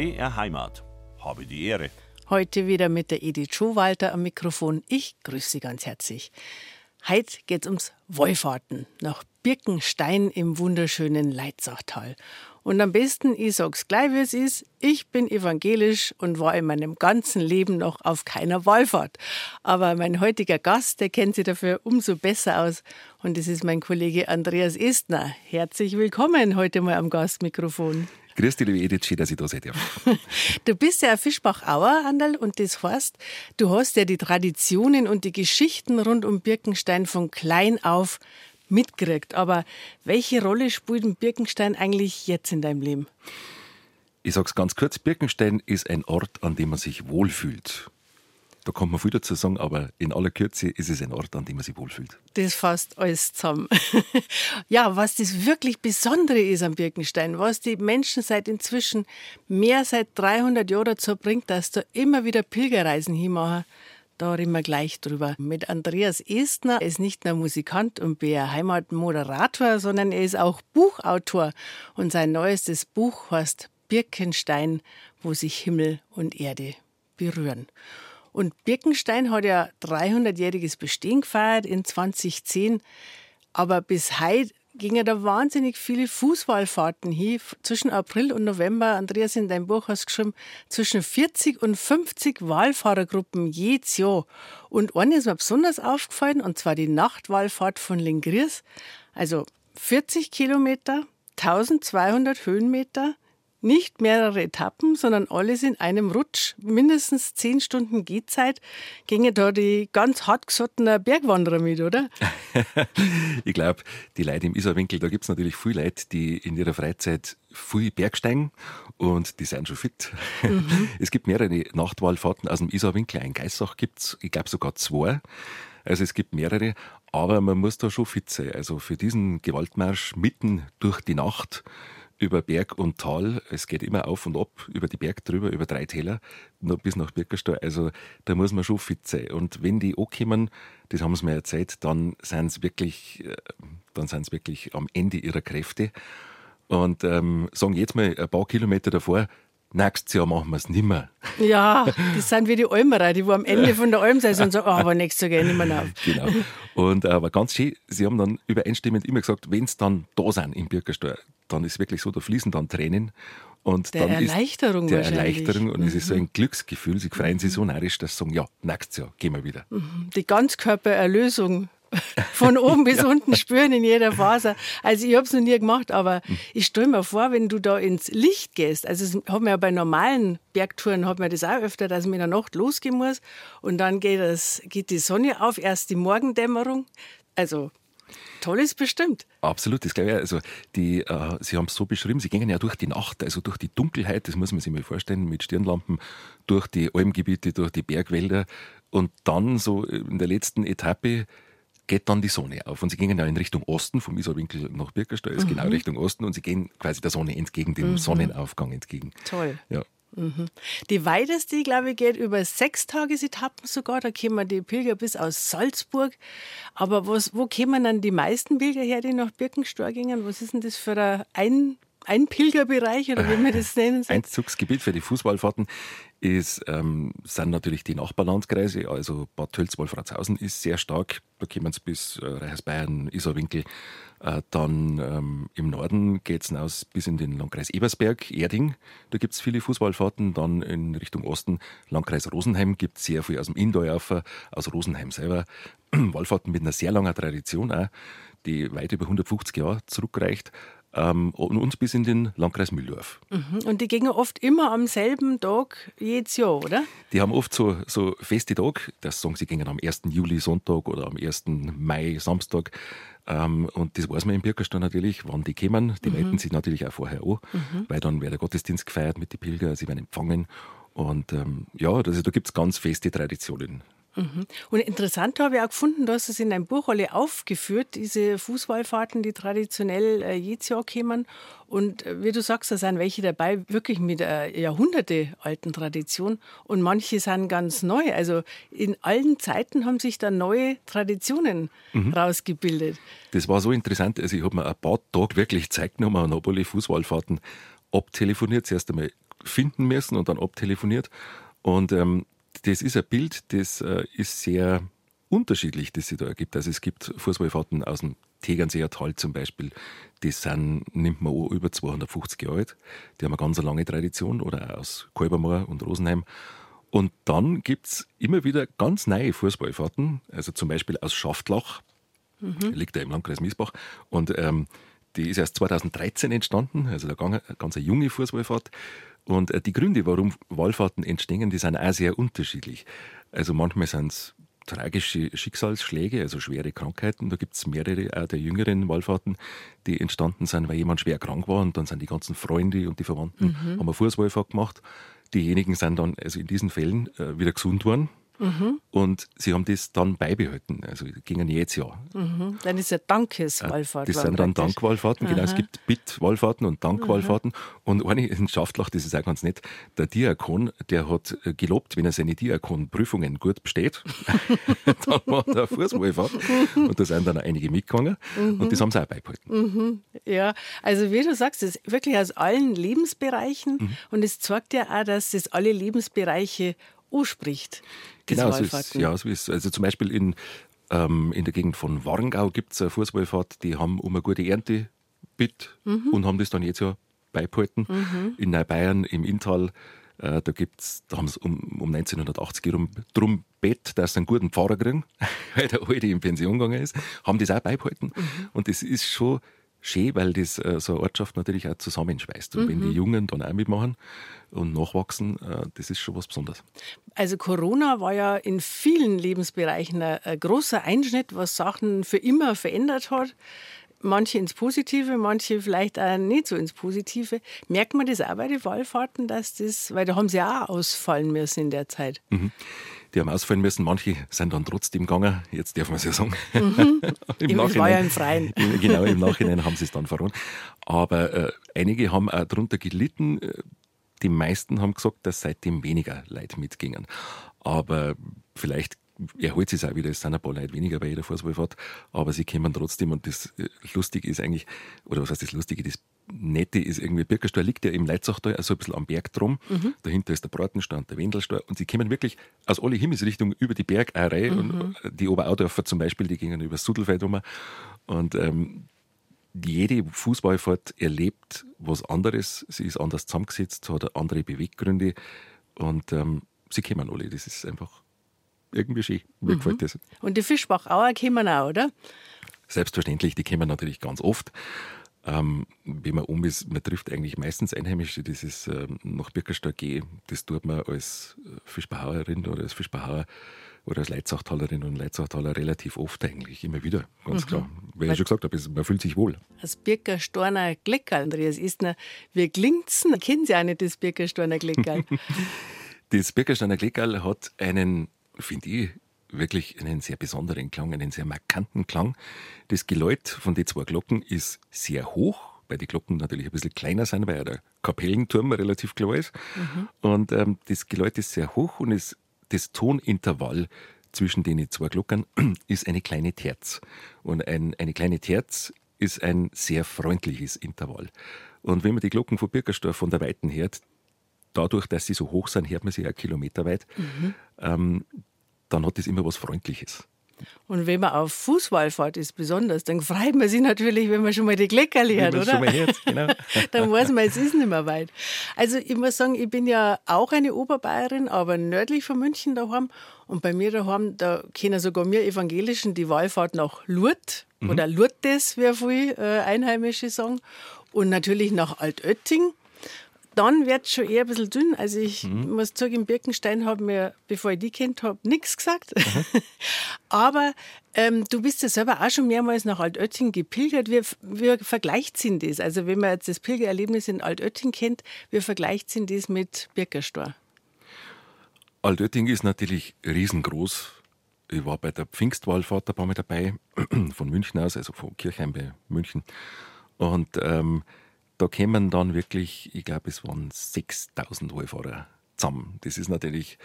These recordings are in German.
BR Heimat. Habe die Ehre. Heute wieder mit der Edith Schowalter am Mikrofon. Ich grüße Sie ganz herzlich. Heute geht es ums Wollfahrten nach Birkenstein im wunderschönen Leitzachtal. Und am besten, ich sag's gleich, wie es ist, ich bin evangelisch und war in meinem ganzen Leben noch auf keiner Wallfahrt. Aber mein heutiger Gast, der kennt sich dafür umso besser aus. Und das ist mein Kollege Andreas Estner. Herzlich willkommen heute mal am Gastmikrofon. Grüß dich, liebe Edith, schön, dass ich da sein darf. Du bist ja ein Fischbach-Auer, Anderl, und das heißt, du hast ja die Traditionen und die Geschichten rund um Birkenstein von klein auf mitgekriegt. Aber welche Rolle spielt ein Birkenstein eigentlich jetzt in deinem Leben? Ich sag's ganz kurz: Birkenstein ist ein Ort, an dem man sich wohlfühlt. Da kann man viel dazu sagen, aber in aller Kürze ist es ein Ort, an dem man sich wohlfühlt. Das fasst alles zusammen. ja, was das wirklich Besondere ist am Birkenstein, was die Menschen seit inzwischen mehr seit 300 Jahren dazu bringt, dass da immer wieder Pilgerreisen hinmachen, da reden wir gleich drüber. Mit Andreas Estner. Er ist nicht nur Musikant und BR Heimatmoderator, sondern er ist auch Buchautor. Und sein neuestes Buch heißt Birkenstein, wo sich Himmel und Erde berühren. Und Birkenstein hat ja 300-jähriges Bestehen gefeiert in 2010. Aber bis heute gingen da wahnsinnig viele Fußballfahrten hin. Zwischen April und November, Andreas, in deinem Buch hast du geschrieben, zwischen 40 und 50 Wahlfahrergruppen jedes Jahr. Und eine ist mir besonders aufgefallen, und zwar die Nachtwahlfahrt von Lingriers. Also 40 Kilometer, 1200 Höhenmeter, nicht mehrere Etappen, sondern alles in einem Rutsch. Mindestens zehn Stunden Gehzeit gingen da die ganz hartgesottenen Bergwanderer mit, oder? ich glaube, die Leute im Isarwinkel, da gibt es natürlich viele Leute, die in ihrer Freizeit viel Bergsteigen und die sind schon fit. Mhm. Es gibt mehrere Nachtwahlfahrten aus dem Isarwinkel. Ein Geissach gibt es, ich glaube sogar zwei. Also es gibt mehrere, aber man muss da schon fit sein. Also für diesen Gewaltmarsch mitten durch die Nacht über Berg und Tal. Es geht immer auf und ab, über die Berg drüber, über drei Täler, bis nach Birkenstall. Also da muss man schon fit sein. Und wenn die ankommen, das haben sie mir erzählt, dann sind sie wirklich, äh, dann sind sie wirklich am Ende ihrer Kräfte. Und ähm, sagen jetzt mal ein paar Kilometer davor, nächstes Jahr machen wir es nicht mehr. Ja, das sind wie die Almerer, die wo am Ende von der Almsaison sagen, oh, aber nächstes Jahr gehe ich nicht mehr auf. Genau. Und äh, aber ganz schön, sie haben dann übereinstimmend immer gesagt, wenn es dann da sind im Birkersteuer, dann ist wirklich so, da fließen dann Tränen. Und der dann Erleichterung ist der Erleichterung und mhm. es ist so ein mhm. Glücksgefühl. Sie freuen sich so narrisch, dass sie sagen, ja, nächstes Jahr gehen wir wieder. Mhm. Die Ganzkörpererlösung von oben bis unten spüren in jeder Faser. Also ich habe es noch nie gemacht, aber mhm. ich stelle mir vor, wenn du da ins Licht gehst, also es hat mir ja bei normalen Bergtouren hat man das auch öfter, dass man in der Nacht losgehen muss und dann geht, das, geht die Sonne auf, erst die Morgendämmerung. Also Toll ist bestimmt. Absolut, das glaube ich. Also die, äh, Sie haben es so beschrieben, Sie gehen ja durch die Nacht, also durch die Dunkelheit, das muss man sich mal vorstellen, mit Stirnlampen, durch die Almgebiete, durch die Bergwälder und dann so in der letzten Etappe geht dann die Sonne auf. Und sie gehen ja in Richtung Osten, vom Isarwinkel nach Birkerstall, ist genau mhm. genau Richtung Osten, und sie gehen quasi der Sonne entgegen, dem mhm. Sonnenaufgang entgegen. Toll. Ja. Mhm. Die weiteste, glaube ich, geht über sechs Tagesetappen sogar. Da kommen die Pilger bis aus Salzburg. Aber was, wo kommen dann die meisten Pilger her, die nach Birkenstall gingen? Was ist denn das für ein, ein Pilgerbereich oder wie man das nennen soll? Einzugsgebiet für die Fußballfahrten ist, ähm, sind natürlich die Nachbarlandkreise. Also Bad Tölz-Wolfratshausen ist sehr stark. Da kommen es bis äh, Reichersbayern, Isarwinkel, äh, dann ähm, im Norden geht es bis in den Landkreis Ebersberg, Erding. Da gibt es viele Fußballfahrten. Dann in Richtung Osten, Landkreis Rosenheim, gibt es sehr viel aus dem Indorfer, aus Rosenheim selber. Wallfahrten mit einer sehr langen Tradition auch, die weit über 150 Jahre zurückreicht. Ähm, und uns bis in den Landkreis Mühldorf. Mhm. Und die gehen oft immer am selben Tag jedes Jahr, oder? Die haben oft so, so feste Tage, das sagen sie gehen am 1. Juli Sonntag oder am 1. Mai Samstag. Ähm, und das weiß man im Birkerstein natürlich, wann die kommen. Die mhm. melden sich natürlich auch vorher an, mhm. weil dann wird der Gottesdienst gefeiert mit den Pilgern, sie werden empfangen. Und ähm, ja, also da gibt es ganz feste Traditionen. Mhm. Und interessant habe ich auch gefunden, dass es in deinem Buch alle aufgeführt, diese Fußballfahrten, die traditionell äh, jedes Jahr kommen. Und äh, wie du sagst, da sind welche dabei, wirklich mit äh, Jahrhunderte alten Tradition. Und manche sind ganz neu. Also in allen Zeiten haben sich da neue Traditionen mhm. rausgebildet. Das war so interessant. Also ich habe mir ein paar Tage wirklich Zeit genommen und habe alle Fußballfahrten abtelefoniert. Zuerst einmal finden müssen und dann abtelefoniert. Und ähm, das ist ein Bild, das äh, ist sehr unterschiedlich, das sich da ergibt. Also es gibt Fußballfahrten aus dem Tegernseer Tal zum Beispiel, die sind, nimmt man auch über 250 Jahre alt. Die haben eine ganz lange Tradition oder aus Kolbermoor und Rosenheim. Und dann gibt es immer wieder ganz neue Fußballfahrten, also zum Beispiel aus Schaftlach, mhm. liegt da im Landkreis Miesbach. Und ähm, die ist erst 2013 entstanden, also eine ganz junge Fußballfahrt. Und äh, die Gründe, warum Wallfahrten entstehen, die sind auch sehr unterschiedlich. Also manchmal sind es tragische Schicksalsschläge, also schwere Krankheiten. Da gibt es mehrere auch der jüngeren Wallfahrten, die entstanden sind, weil jemand schwer krank war und dann sind die ganzen Freunde und die Verwandten mhm. haben eine Fußballfahrt gemacht. Diejenigen sind dann also in diesen Fällen äh, wieder gesund worden Mhm. Und sie haben das dann beibehalten, also gingen jedes Jahr. Mhm. Dann ist ja Dankeswallfahrt. Das sind dann Dankwallfahrten, genau. Es gibt Bittwallfahrten und Dankwallfahrten. Mhm. Und eine in Schaftlach, das ist auch ganz nett, der Diakon, der hat gelobt, wenn er seine Diakonprüfungen gut besteht, dann macht er eine Fußwallfahrt. Und da sind dann auch einige mitgegangen und das haben sie auch beibehalten. Mhm. Ja, also wie du sagst, das ist wirklich aus allen Lebensbereichen mhm. und es zeigt ja auch, dass das alle Lebensbereiche anspricht. Genau, so ist, ja, so ist Also zum Beispiel in, ähm, in der Gegend von Warngau gibt es eine Fußballfahrt, die haben um eine gute Ernte bitt mhm. und haben das dann jetzt ja beibehalten. Mhm. In Neubayern im Inntal, äh, da gibt's, da haben sie um, um 1980 rum drum bett, dass sie einen guten Pfarrer kriegen, weil der Alte in Pension gegangen ist, haben das auch beibehalten. Mhm. Und das ist schon schön, weil das äh, so eine Ortschaft natürlich auch zusammenschweißt. Und mhm. wenn die. Jungen dann auch mitmachen und nachwachsen, äh, das ist schon was Besonderes. Also Corona war ja in vielen Lebensbereichen ein, ein großer Einschnitt, was Sachen für immer verändert hat manche ins Positive, manche vielleicht auch nicht so ins Positive. Merkt man das auch bei den Wallfahrten, dass das, weil da haben sie auch ausfallen müssen in der Zeit. Mhm die haben ausfallen müssen. Manche sind dann trotzdem gegangen, jetzt dürfen wir es ja sagen. Mhm. Im Nachhinein, war ja im Freien. genau, im Nachhinein haben sie es dann verloren. Aber äh, einige haben auch darunter gelitten. Die meisten haben gesagt, dass seitdem weniger Leute mitgingen. Aber vielleicht erholt sich auch wieder, es sind ein paar Leute weniger bei jeder Fußballfahrt, aber sie kommen trotzdem und das äh, Lustige ist eigentlich, oder was heißt das Lustige, das Nette ist irgendwie, Birkensteuer liegt ja im Leitzachtal, also ein bisschen am Berg drum, mhm. dahinter ist der Bratenstand, der Wendelsteuer und sie kommen wirklich aus alle Himmelsrichtungen über die Bergreihe mhm. und die Oberaudorfer zum Beispiel, die gingen über das Sudelfeld rum und ähm, jede Fußballfahrt erlebt was anderes, sie ist anders zusammengesetzt, hat andere Beweggründe und ähm, sie kommen alle, das ist einfach irgendwie schön. Mir mhm. gefällt das. Und die Fischbachauer kommen auch, oder? Selbstverständlich, die kommen natürlich ganz oft. Ähm, wenn man um ist, man trifft eigentlich meistens Einheimische, dieses ähm, nach Birkenstock gehen, das tut man als äh, Fischbachauerin oder als Fischbachauer oder als Leitzachtalerin und Leitzachtaler relativ oft eigentlich, immer wieder, ganz mhm. klar. Weil, Weil ich schon gesagt habe, man fühlt sich wohl. Das Birkerstorner Gleckerl, Andreas Istner, wie klingt's denn? Kennen Sie auch nicht das Birkerstorner Gleckerl? das Birkerstorner Gleckerl hat einen finde ich, wirklich einen sehr besonderen Klang, einen sehr markanten Klang. Das Geläut von den zwei Glocken ist sehr hoch, weil die Glocken natürlich ein bisschen kleiner sind, weil ja der Kapellenturm relativ klar ist. Mhm. Und ähm, das Geläut ist sehr hoch und ist, das Tonintervall zwischen den zwei Glocken ist eine kleine Terz. Und ein, eine kleine Terz ist ein sehr freundliches Intervall. Und wenn man die Glocken von Birkersdorf von der Weiten hört, dadurch, dass sie so hoch sind, hört man sie ja kilometerweit. Mhm. Ähm, dann hat das immer was Freundliches. Und wenn man auf Fußball fährt, ist besonders, dann freut man sich natürlich, wenn man schon mal die Kleckerli hat, oder? Schon mal hört, genau. dann weiß man, es ist nicht mehr weit. Also ich muss sagen, ich bin ja auch eine Oberbayerin, aber nördlich von München daheim. Und bei mir daheim, da kennen sogar wir Evangelischen die Wallfahrt nach Lourdes mhm. oder Lourdes, wie viele äh, Einheimische sagen. Und natürlich nach Altötting dann wird es schon eher ein bisschen dünn. Also ich mhm. muss sagen, im Birkenstein habe mir, bevor ich die kennt habe, nichts gesagt. Mhm. Aber ähm, du bist ja selber auch schon mehrmals nach Altötting gepilgert. Wie, wie vergleicht Sie das? Also wenn man jetzt das Pilgererlebnis in Altötting kennt, wie vergleicht Sie das mit Birkerstor? Altötting ist natürlich riesengroß. Ich war bei der Pfingstwallfahrt ein paar Mal dabei, von München aus, also von Kirchheim bei München. Und ähm, da kämen dann wirklich, ich glaube, es waren 6000 Wallfahrer zusammen. Das ist natürlich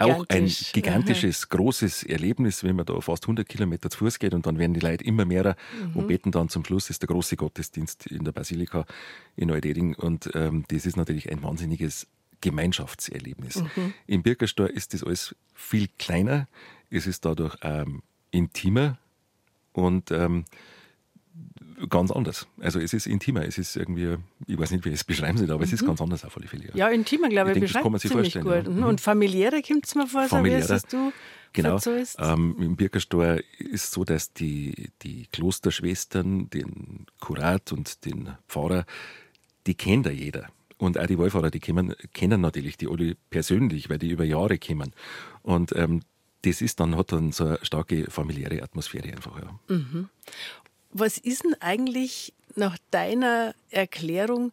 auch ein Gigantisch. gigantisches, großes Erlebnis, wenn man da fast 100 Kilometer zu Fuß geht und dann werden die Leute immer mehr und beten dann zum Schluss, ist der große Gottesdienst in der Basilika in Neudeding und ähm, das ist natürlich ein wahnsinniges Gemeinschaftserlebnis. Im Birkerstor ist das alles viel kleiner, es ist dadurch ähm, intimer und ähm, ganz anders. Also es ist intimer, es ist irgendwie, ich weiß nicht, wie ich es beschreiben soll, aber es ist ganz anders auf alle Fälle. Mhm. Ja, intimer, glaube Ich ich, denke, das kann man beschreibt sich ziemlich vorstellen, gut. ja. Mhm. Und familiärer kommt es mir vor, so wie es du Genau. Ähm, Im Birkerstor ist so, dass die, die Klosterschwestern, den Kurat und den Pfarrer, die kennt ja jeder. Und auch die Wallfahrer, die kennen, kennen natürlich die alle persönlich, weil die über Jahre kommen. Und ähm, das ist dann, hat dann so eine starke familiäre Atmosphäre einfach. Ja. Was ist denn eigentlich nach deiner Erklärung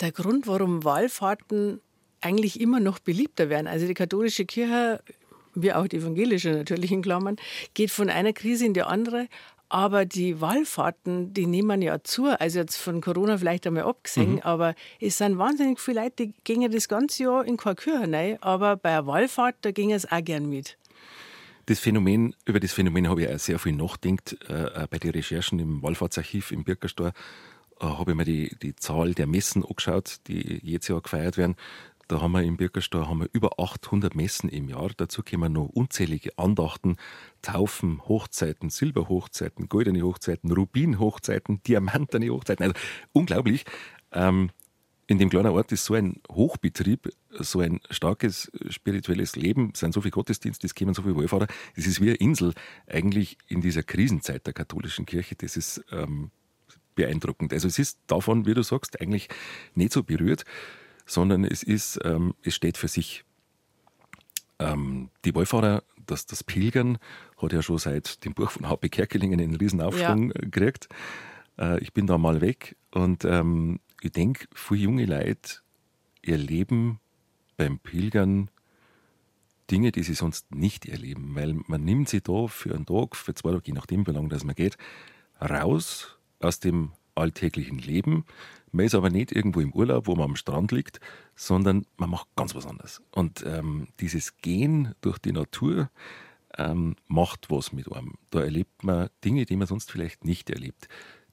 der Grund, warum Wallfahrten eigentlich immer noch beliebter werden? Also die katholische Kirche, wie auch die evangelische natürlich in Klammern, geht von einer Krise in die andere. Aber die Wallfahrten, die nehmen ja zu. Also jetzt von Corona vielleicht einmal abgesehen, aber es sind wahnsinnig viele Leute, die gehen das ganze Jahr in keine Kirche rein, aber bei einer Wallfahrt, da gehen es auch gern mit. Das Phänomen, über das Phänomen habe ich auch sehr viel nachgedacht. Äh, auch bei den Recherchen im Wallfahrtsarchiv im Birkerstor äh, habe ich mir die, die Zahl der Messen angeschaut, die jedes Jahr gefeiert werden. Da haben wir im Birkerstor haben wir über 800 Messen im Jahr. Dazu kommen noch unzählige Andachten, Taufen, Hochzeiten, Silberhochzeiten, goldene Hochzeiten, Rubinhochzeiten, diamantene Hochzeiten. Also unglaublich. Ähm, in dem kleinen Ort ist so ein Hochbetrieb, so ein starkes spirituelles Leben, es sind so viele Gottesdienste, es kommen so viele Wallfahrer. Es ist wie eine Insel eigentlich in dieser Krisenzeit der katholischen Kirche. Das ist ähm, beeindruckend. Also es ist davon, wie du sagst, eigentlich nicht so berührt, sondern es ist, ähm, es steht für sich. Ähm, die Wallfahrer, das, das Pilgern, hat ja schon seit dem Buch von H.P. Kerkelingen einen Riesenaufschwung ja. gekriegt. Äh, ich bin da mal weg und ähm, ich denke, viele junge Leute erleben beim Pilgern Dinge, die sie sonst nicht erleben, weil man nimmt sie da für einen Tag, für zwei Tage, je nachdem, wie lange das man geht, raus aus dem alltäglichen Leben. Man ist aber nicht irgendwo im Urlaub, wo man am Strand liegt, sondern man macht ganz was anderes. Und ähm, dieses Gehen durch die Natur ähm, macht was mit einem. Da erlebt man Dinge, die man sonst vielleicht nicht erlebt.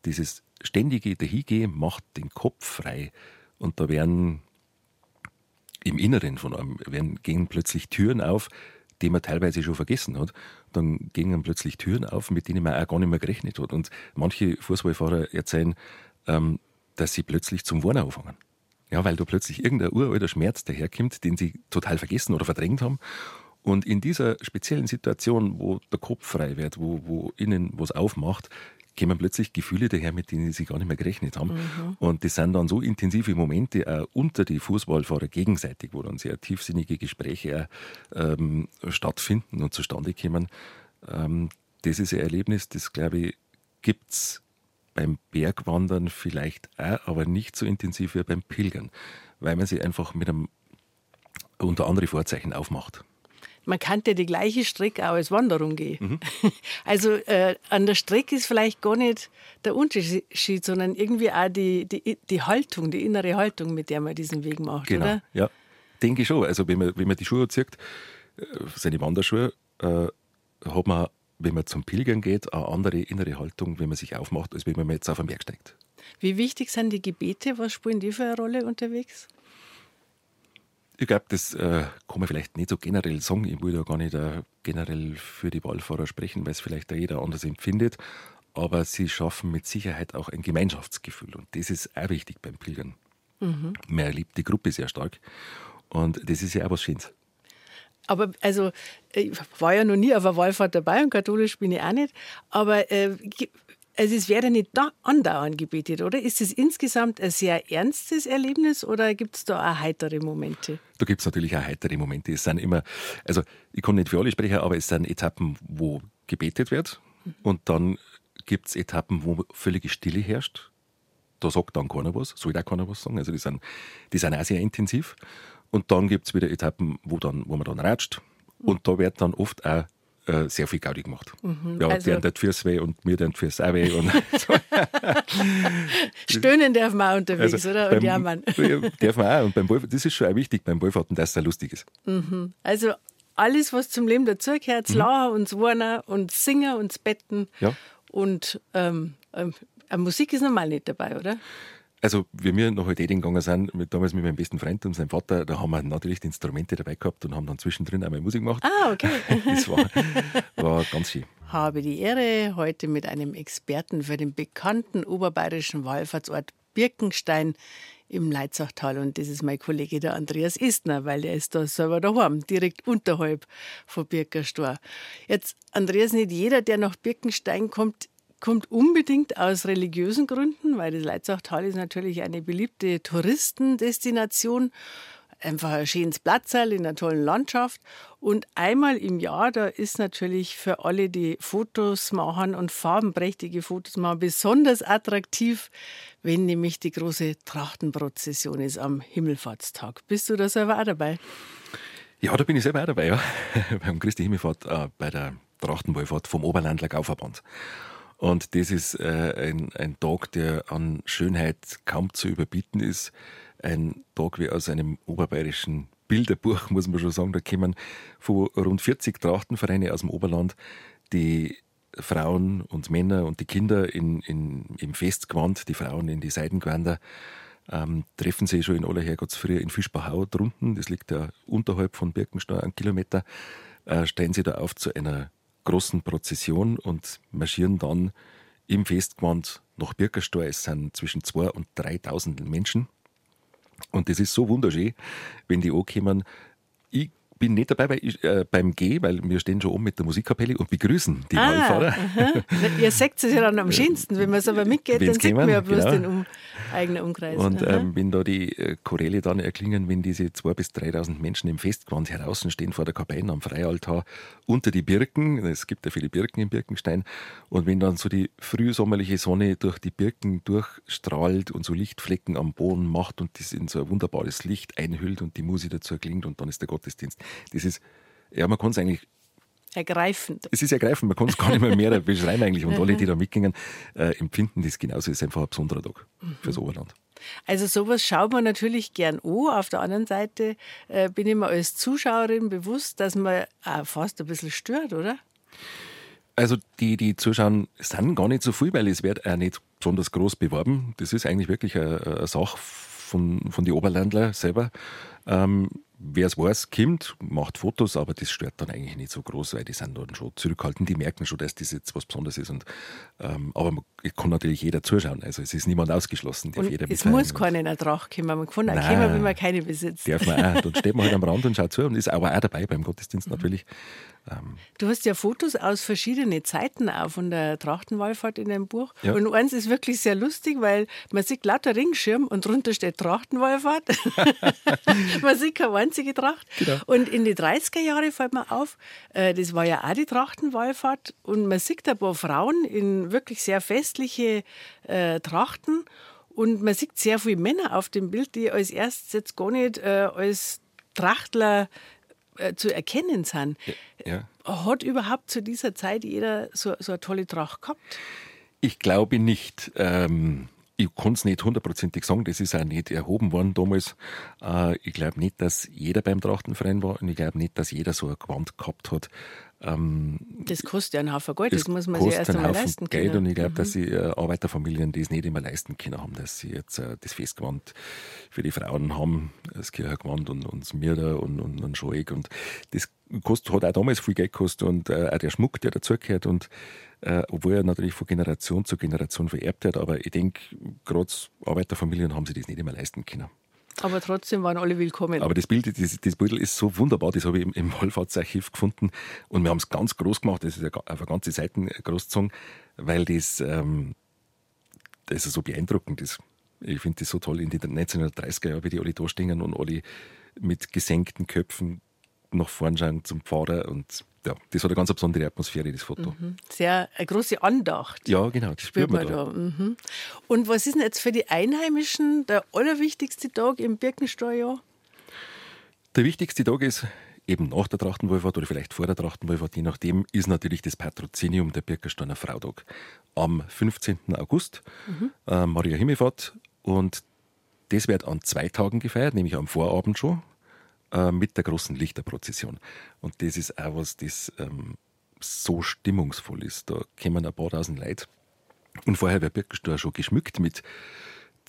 Dieses ständige Dahingehen macht den Kopf frei. Und da werden im Inneren von einem werden, gehen plötzlich Türen auf, die man teilweise schon vergessen hat. Dann gehen plötzlich Türen auf, mit denen man auch gar nicht mehr gerechnet hat. Und manche Fußballfahrer erzählen, ähm, dass sie plötzlich zum Wohnen anfangen. Ja, weil da plötzlich irgendein uralter Schmerz daherkommt, den sie total vergessen oder verdrängt haben. Und in dieser speziellen Situation, wo der Kopf frei wird, wo, wo innen was aufmacht, kommen plötzlich Gefühle daher, mit denen sie gar nicht mehr gerechnet haben. Mhm. Und das sind dann so intensive Momente auch unter die Fußballfahrer gegenseitig, wo dann sehr tiefsinnige Gespräche auch, ähm, stattfinden und zustande kommen. Ähm, das ist ein Erlebnis, das glaube ich, gibt es beim Bergwandern vielleicht auch, aber nicht so intensiv wie beim Pilgern, weil man sich einfach mit einem unter andere Vorzeichen aufmacht man kann ja die gleiche Strecke auch als Wanderung gehen. Mhm. Also äh, an der Strecke ist vielleicht gar nicht der Unterschied, sondern irgendwie auch die, die, die Haltung, die innere Haltung, mit der man diesen Weg macht, genau. oder? Ja, denke ich schon. Also wenn man, wenn man die Schuhe zieht, seine Wanderschuhe, äh, hat man, wenn man zum Pilgern geht, eine andere innere Haltung, wenn man sich aufmacht, als wenn man jetzt auf den Berg steigt. Wie wichtig sind die Gebete? Was spielen die für eine Rolle unterwegs? Ich glaube, das äh, kann man vielleicht nicht so generell sagen. Ich will ja gar nicht äh, generell für die Wallfahrer sprechen, weil es vielleicht da jeder anders empfindet. Aber sie schaffen mit Sicherheit auch ein Gemeinschaftsgefühl. Und das ist auch wichtig beim Pilgern. Mhm. Man erlebt die Gruppe sehr stark. Und das ist ja auch was Schönes. Aber also, ich war ja noch nie auf einer Wallfahrt dabei und katholisch bin ich auch nicht. Aber äh, also es wäre nicht da andauernd gebetet, oder? Ist es insgesamt ein sehr ernstes Erlebnis oder gibt es da auch heitere Momente? Da gibt es natürlich auch heitere Momente. Es sind immer, also ich kann nicht für alle sprechen, aber es sind Etappen, wo gebetet wird mhm. und dann gibt es Etappen, wo völlige Stille herrscht. Da sagt dann keiner was, soll auch keiner was sagen. Also die sind, die sind auch sehr intensiv. Und dann gibt es wieder Etappen, wo, dann, wo man dann ratscht. Und da wird dann oft auch äh, sehr viel Gaudi gemacht. Mhm, ja, also, der tut fürs weh und mir dann fürs auch weh. Und so. Stöhnen darf man auch unterwegs, also oder? Und beim, ja, darf man auch. Und beim Ball, das ist schon auch wichtig beim Ballfahrten, dass es auch lustig ist. Mhm. Also alles, was zum Leben dazugehört, mhm. Lachen und das Warnen und das Singen und das Betten. Ja. Und ähm, ähm, Musik ist normal nicht dabei, oder? Also, wie wir nach Eding gegangen sind, mit, damals mit meinem besten Freund und seinem Vater, da haben wir natürlich die Instrumente dabei gehabt und haben dann zwischendrin einmal Musik gemacht. Ah, okay. das war, war ganz schön. Habe die Ehre, heute mit einem Experten für den bekannten oberbayerischen Wallfahrtsort Birkenstein im Leitzachtal. Und das ist mein Kollege, der Andreas Istner, weil er ist da selber daheim, direkt unterhalb von Birkerstor. Jetzt, Andreas, nicht jeder, der nach Birkenstein kommt, kommt unbedingt aus religiösen Gründen, weil das Leitzachtal ist natürlich eine beliebte Touristendestination. Einfach ein schönes Platzerl in einer tollen Landschaft. Und einmal im Jahr, da ist natürlich für alle, die Fotos machen und farbenprächtige Fotos machen, besonders attraktiv, wenn nämlich die große Trachtenprozession ist am Himmelfahrtstag. Bist du da selber auch dabei? Ja, da bin ich selber auch dabei, ja. Beim Christi Himmelfahrt, äh, bei der Trachtenwallfahrt vom Oberlandler Gauverband. Und das ist äh, ein, ein Tag, der an Schönheit kaum zu überbieten ist. Ein Tag wie aus einem oberbayerischen Bilderbuch, muss man schon sagen. Da kommen von rund 40 Trachtenvereine aus dem Oberland, die Frauen und Männer und die Kinder in, in, im Festgewand, die Frauen in die Seidengewänder, ähm, treffen sich schon in aller Herrgottsfrühe in Fischbachau drunten. Das liegt ja unterhalb von Birkenstein, einen Kilometer. Äh, stehen sie da auf zu einer großen Prozession und marschieren dann im Festgewand nach Birkersteuer. Es sind zwischen 2.000 und 3.000 Menschen. Und das ist so wunderschön, wenn die ankommen. Ich bin nicht dabei bei, äh, beim G, weil wir stehen schon oben mit der Musikkapelle und begrüßen die ah, Wallfahrer. Ihr seht es ja dann am schönsten. Wenn man es aber mitgeht, Wenn's dann sieht man ja bloß genau. den um, eigenen Umkreis. Und ähm, wenn da die äh, Choräle dann erklingen, wenn diese 2.000 bis 3.000 Menschen im Festgewand heraus stehen vor der Kapelle am Freialtar unter die Birken, es gibt ja viele Birken im Birkenstein, und wenn dann so die frühsommerliche Sonne durch die Birken durchstrahlt und so Lichtflecken am Boden macht und das in so ein wunderbares Licht einhüllt und die Musik dazu klingt und dann ist der Gottesdienst das ist, ja, man kann es eigentlich Ergreifend. Es ist ergreifend, man kann es gar nicht mehr, mehr beschreiben eigentlich. Und alle, die da mitgingen, äh, empfinden das genauso. Es ist einfach ein besonderer Tag fürs Oberland. Also sowas schaut man natürlich gern an. Auf der anderen Seite äh, bin ich mir als Zuschauerin bewusst, dass man auch fast ein bisschen stört, oder? Also die, die Zuschauer sind gar nicht so viel, weil es wird auch nicht besonders groß beworben. Das ist eigentlich wirklich eine, eine Sache von, von den Oberländler selber. Ähm, wer es weiß, kommt, macht Fotos, aber das stört dann eigentlich nicht so groß, weil die sind dann schon zurückhaltend, die merken schon, dass das jetzt was Besonderes ist. Und, ähm, aber man kann natürlich jeder zuschauen, also es ist niemand ausgeschlossen. Darf jeder es muss keiner in Tracht kommen, man kann auch Nein, kommen, wenn man keine besitzt. Darf man auch, dann steht man halt am Rand und schaut zu und ist aber auch dabei beim Gottesdienst mhm. natürlich. Ähm, du hast ja Fotos aus verschiedenen Zeiten auch von der Trachtenwallfahrt in deinem Buch. Ja. Und eins ist wirklich sehr lustig, weil man sieht lauter Ringschirm und drunter steht Trachtenwallfahrt. man sieht keine einzige Tracht. Genau. Und in die 30er Jahre fällt mir auf, äh, das war ja auch die Trachtenwallfahrt. Und man sieht ein paar Frauen in wirklich sehr festliche äh, Trachten. Und man sieht sehr viele Männer auf dem Bild, die als erstes jetzt gar nicht äh, als Trachtler zu erkennen sind. Ja. Hat überhaupt zu dieser Zeit jeder so, so eine tolle Tracht gehabt? Ich glaube nicht. Ähm, ich kann es nicht hundertprozentig sagen, das ist auch nicht erhoben worden damals. Äh, ich glaube nicht, dass jeder beim Trachtenverein war und ich glaube nicht, dass jeder so ein Gewand gehabt hat. Ähm, das kostet ja einen Haufen Geld, das, das muss man sich erst einmal leisten können. Geld und ich glaube, mhm. dass sie äh, Arbeiterfamilien das nicht immer leisten können haben, dass sie jetzt äh, das Festgewand für die Frauen haben, das Kirchengewand und, und das Mirda und, und, und Schoeg und das kostet, hat auch damals viel Geld gekostet und äh, auch der Schmuck, der dazugehört und äh, obwohl er natürlich von Generation zu Generation vererbt wird, aber ich denke, gerade Arbeiterfamilien haben sich das nicht immer leisten können. Aber trotzdem waren alle willkommen. Aber das Bild, das, das Bild ist so wunderbar, das habe ich im, im Wallfahrtsarchiv gefunden. Und wir haben es ganz groß gemacht, das ist auf eine ganze Seite groß gezogen, weil das, ähm, das so beeindruckend ist. Ich finde das so toll in den 1930er Jahren, wie die alle da stehen und alle mit gesenkten Köpfen nach vorn schauen zum Pfarrer und ja, das hat eine ganz besondere Atmosphäre, das Foto. Mhm. Sehr eine große Andacht. Ja, genau, das spürt, man, man da. da. Mhm. Und was ist denn jetzt für die Einheimischen der allerwichtigste Tag im Birkensteuerjahr? Der wichtigste Tag ist eben nach der Trachtenwallfahrt oder vielleicht vor der Trachtenwallfahrt, je nachdem, ist natürlich das Patrozinium der Birkensteiner Frautag. Am 15. August, mhm. äh, Maria Himmelfahrt. Und das wird an zwei Tagen gefeiert, nämlich am Vorabend schon, äh, mit der großen Lichterprozession. Und das ist auch was, das ähm, so stimmungsvoll ist. Da kommen ein paar tausend Leute. Und vorher wird Birkenstock schon geschmückt mit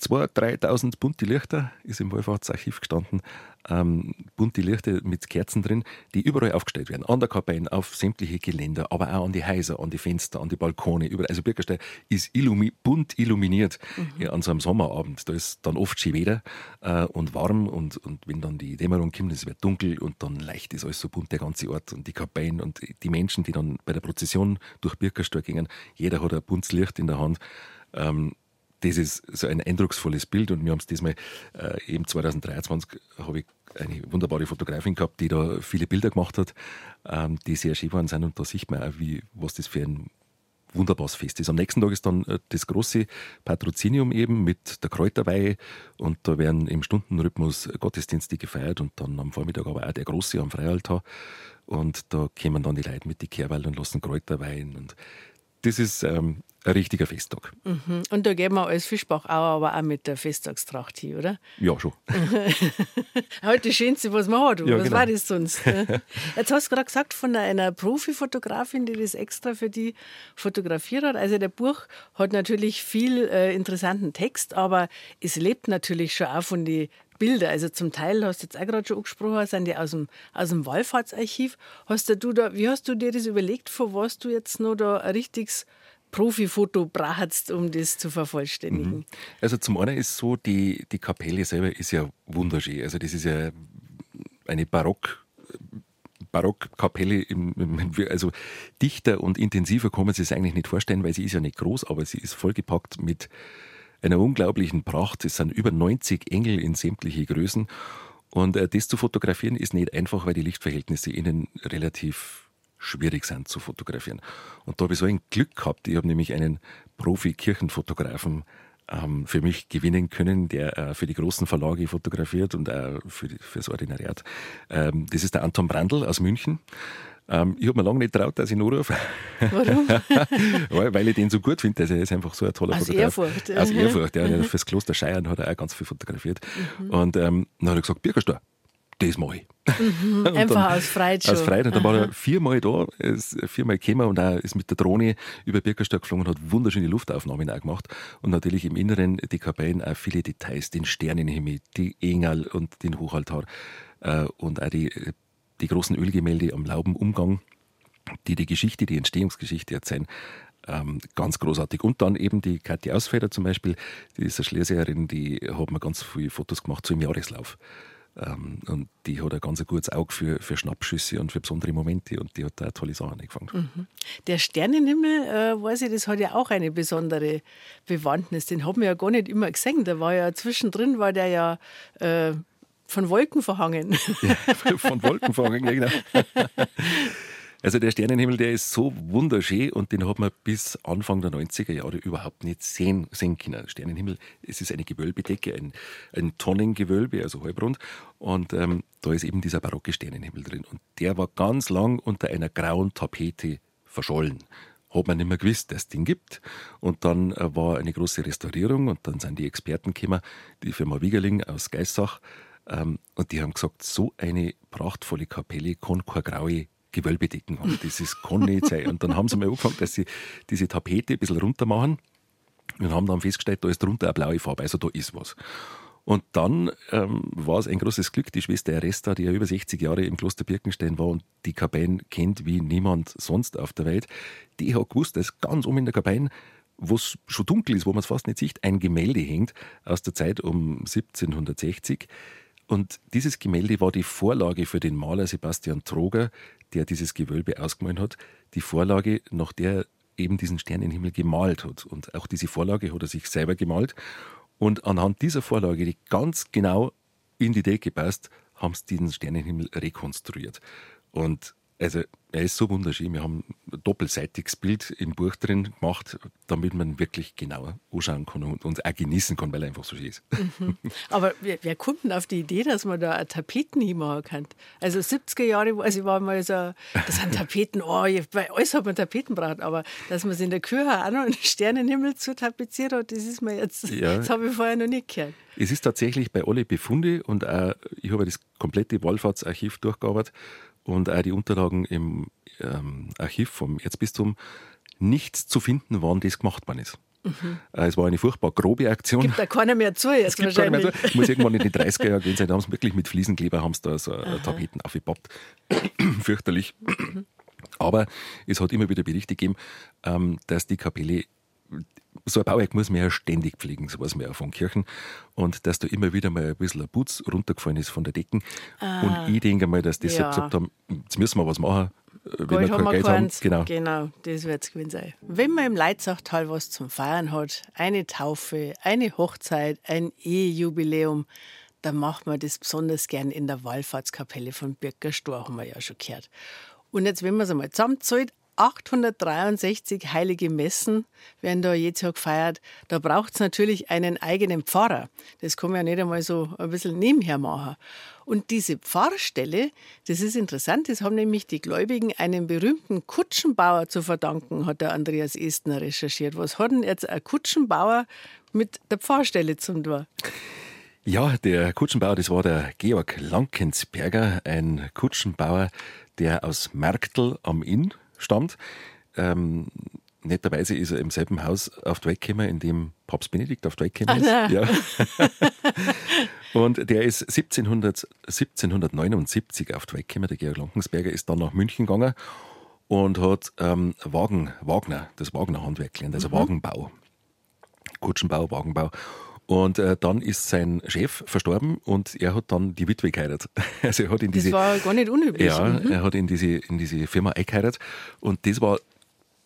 2.000, 3.000 bunte Lichter, ist im Wohlfahrtsarchiv gestanden, ähm, bunte Lichter mit Kerzen drin, die überall aufgestellt werden. An der Kapelle, auf sämtliche Geländer, aber auch an die Häuser, an die Fenster, an die Balkone. Überall. Also Birkenstein ist illumi bunt illuminiert mhm. ja, an so einem Sommerabend. Da ist dann oft schon wieder äh, und warm und, und wenn dann die Dämmerung kommt, es wird dunkel und dann leicht ist alles so bunt, der ganze Ort und die Kapellen und die Menschen, die dann bei der Prozession durch Birkenstein gingen. Jeder hat ein buntes Licht in der Hand. Ähm, das ist so ein eindrucksvolles Bild und wir haben es diesmal äh, eben 2023 habe ich eine wunderbare Fotografin gehabt, die da viele Bilder gemacht hat, ähm, die sehr schön waren sind und da sieht man auch, wie, was das für ein wunderbares Fest ist. Am nächsten Tag ist dann äh, das große Patrozinium eben mit der Kräuterweihe und da werden im Stundenrhythmus Gottesdienste gefeiert und dann am Vormittag aber auch der große am Freialtar und da kommen dann die Leute mit die Kehrweil und lassen Kräuter weihen und das ist ähm, ein richtiger Festtag. Mhm. Und da gehen wir als Fischbach auch, aber auch mit der Festtagstracht hin, oder? Ja, schon. halt das Schönste, was man hat. Ja, was genau. war das sonst? Jetzt hast du gerade gesagt von einer Profi-Fotografin, die das extra für die fotografiert hat. Also der Buch hat natürlich viel äh, interessanten Text, aber es lebt natürlich schon auch von den Bilder. Also zum Teil hast du jetzt auch gerade schon angesprochen, sind die aus dem, aus dem Wallfahrtsarchiv. Hast du da, wie hast du dir das überlegt, von was du jetzt noch da ein richtiges Profifoto brauchst, um das zu vervollständigen? Mhm. Also zum einen ist so, die, die Kapelle selber ist ja wunderschön. Also das ist ja eine Barock- Barockkapelle, also dichter und intensiver kann man sich das eigentlich nicht vorstellen, weil sie ist ja nicht groß, aber sie ist vollgepackt mit einer unglaublichen Pracht. Es sind über 90 Engel in sämtliche Größen. Und äh, das zu fotografieren ist nicht einfach, weil die Lichtverhältnisse innen relativ schwierig sind zu fotografieren. Und da habe ich so ein Glück gehabt. Ich habe nämlich einen Profi-Kirchenfotografen ähm, für mich gewinnen können, der äh, für die großen Verlage fotografiert und auch für, die, für das Ordinariat. Ähm, das ist der Anton Brandl aus München. Ähm, ich habe mir lange nicht getraut, dass ich ihn anrufe. Warum? Weil ich den so gut finde. Also er ist einfach so ein toller Aus Fotograf. Ehrfurcht. Aus Ehrfurcht, ja. Fürs Kloster Scheiern hat er auch ganz viel fotografiert. Mhm. Und ähm, dann hat er gesagt, Birkerstor, das mache ich. Mhm, einfach aus Freude schon. Aus Freude. Und dann war er viermal da, ist viermal gekommen und auch ist mit der Drohne über Birkenstock geflogen und hat wunderschöne Luftaufnahmen auch gemacht. Und natürlich im Inneren die Kapellen auch viele Details, den Sternenhimmel, die Engel und den Hochaltar äh, und auch die, die großen Ölgemälde am Laubenumgang, die die Geschichte, die Entstehungsgeschichte erzählen. Ähm, ganz großartig. Und dann eben die Kathi Ausfeder zum Beispiel, die ist eine Schlesierin, die hat mir ganz viele Fotos gemacht, so im Jahreslauf. Ähm, und die hat ein ganz gutes Auge für, für Schnappschüsse und für besondere Momente und die hat da tolle Sachen angefangen. Mhm. Der Sternenhimmel, äh, weiß ich, das hat ja auch eine besondere Bewandtnis. Den haben wir ja gar nicht immer gesehen. Da war ja zwischendrin, war der ja äh, von Wolken verhangen. Ja, von Wolken verhangen, genau. Also der Sternenhimmel, der ist so wunderschön und den hat man bis Anfang der 90er Jahre überhaupt nicht sehen, sehen können. Sternenhimmel, es ist eine Gewölbedecke, ein, ein Tonnengewölbe, also halbrund. Und ähm, da ist eben dieser barocke Sternenhimmel drin. Und der war ganz lang unter einer grauen Tapete verschollen hat man nicht mehr gewusst, dass es den gibt. Und dann äh, war eine große Restaurierung und dann sind die Experten gekommen, die Firma Wiegerling aus Geissach, ähm, und die haben gesagt, so eine prachtvolle Kapelle kann keine graue Gewölbedecken haben. Das ist, kann nicht sein. Und dann haben sie mal angefangen, dass sie diese Tapete ein bisschen runter machen und haben dann festgestellt, da ist drunter eine blaue Farbe, also da ist was. Und dann ähm, war es ein großes Glück, die Schwester Eresta, die ja über 60 Jahre im Kloster Birkenstein war und die Kabine kennt wie niemand sonst auf der Welt, die hat gewusst, dass ganz um in der Kabine, wo es schon dunkel ist, wo man es fast nicht sieht, ein Gemälde hängt aus der Zeit um 1760. Und dieses Gemälde war die Vorlage für den Maler Sebastian Troger, der dieses Gewölbe ausgemalt hat, die Vorlage, nach der eben diesen Sternenhimmel gemalt hat. Und auch diese Vorlage hat er sich selber gemalt. Und anhand dieser Vorlage, die ganz genau in die Decke passt, haben sie diesen Sternenhimmel rekonstruiert. Und also er ist so wunderschön. Wir haben ein doppelseitiges Bild im Buch drin gemacht, damit man wirklich genauer anschauen kann und, und auch genießen kann, weil er einfach so schön ist. Mhm. Aber wer, wer, kommt denn auf die Idee, dass man da eine Tapeten hinmachen kann? Also 70er Jahre, also ich war mal so, das sind Tapeten, oh, bei alles hat man Tapeten braucht, aber dass man es in der Küche auch noch einen Sternenhimmel zu tapeziert hat, das ist mir jetzt, ja. das habe ich vorher noch nicht gehört. Es ist tatsächlich bei alle Befunde und auch, ich habe das komplette Wallfahrtsarchiv durchgearbeitet und auch die Unterlagen im ähm, Archiv vom Erzbistum nichts zu finden waren, das gemacht worden ist. Mhm. Es war eine furchtbar grobe Aktion. Gibt da keiner mehr zu jetzt es wahrscheinlich. Mehr zu. Muss irgendwann in den 30er Jahren gewesen sein. Da haben sie wirklich mit Fliesenkleber haben sie da so Aha. Tapeten aufgepappt. Fürchterlich. Mhm. Aber es hat immer wieder Berichte gegeben, ähm, dass die Kapelle so ein Bauwerk muss man ja ständig pflegen, so was man ja von Kirchen. Und dass da immer wieder mal ein bisschen ein Putz runtergefallen ist von der Decken. Ah, und ich denke mal, dass die ja. gesagt haben, jetzt müssen wir was machen. Wenn Gold wir kein Geld haben. Genau. genau, das wird es gewesen sein. Wenn man im Leitzachtal was zum Feiern hat, eine Taufe, eine Hochzeit, ein Ehejubiläum, dann macht man das besonders gern in der Wallfahrtskapelle von Birkerstor, haben wir ja schon gehört. Und jetzt, wenn man es einmal zusammenzahlt, 863 heilige Messen werden da jedes Jahr gefeiert. Da braucht es natürlich einen eigenen Pfarrer. Das kann man ja nicht einmal so ein bisschen nebenher machen. Und diese Pfarrstelle, das ist interessant, das haben nämlich die Gläubigen einem berühmten Kutschenbauer zu verdanken, hat der Andreas Estner recherchiert. Was hat denn jetzt ein Kutschenbauer mit der Pfarrstelle zum tun? Ja, der Kutschenbauer, das war der Georg Lankensberger, ein Kutschenbauer, der aus Merktl am Inn stammt. Ähm, netterweise ist er im selben Haus auf die Welt gekommen, in dem Papst Benedikt auf die Welt gekommen ist. Ja. und der ist 1700, 1779 auf die Welt gekommen. Der Georg Lankensberger ist dann nach München gegangen und hat ähm, Wagen, Wagner, das Wagner-Handwerk gelernt, also mhm. Wagenbau. Kutschenbau, Wagenbau. Und äh, dann ist sein Chef verstorben und er hat dann die Witwe geheiratet. Also er hat in diese, das war gar nicht unüblich. Ja, mhm. er hat in diese, in diese Firma eingeheiratet und das war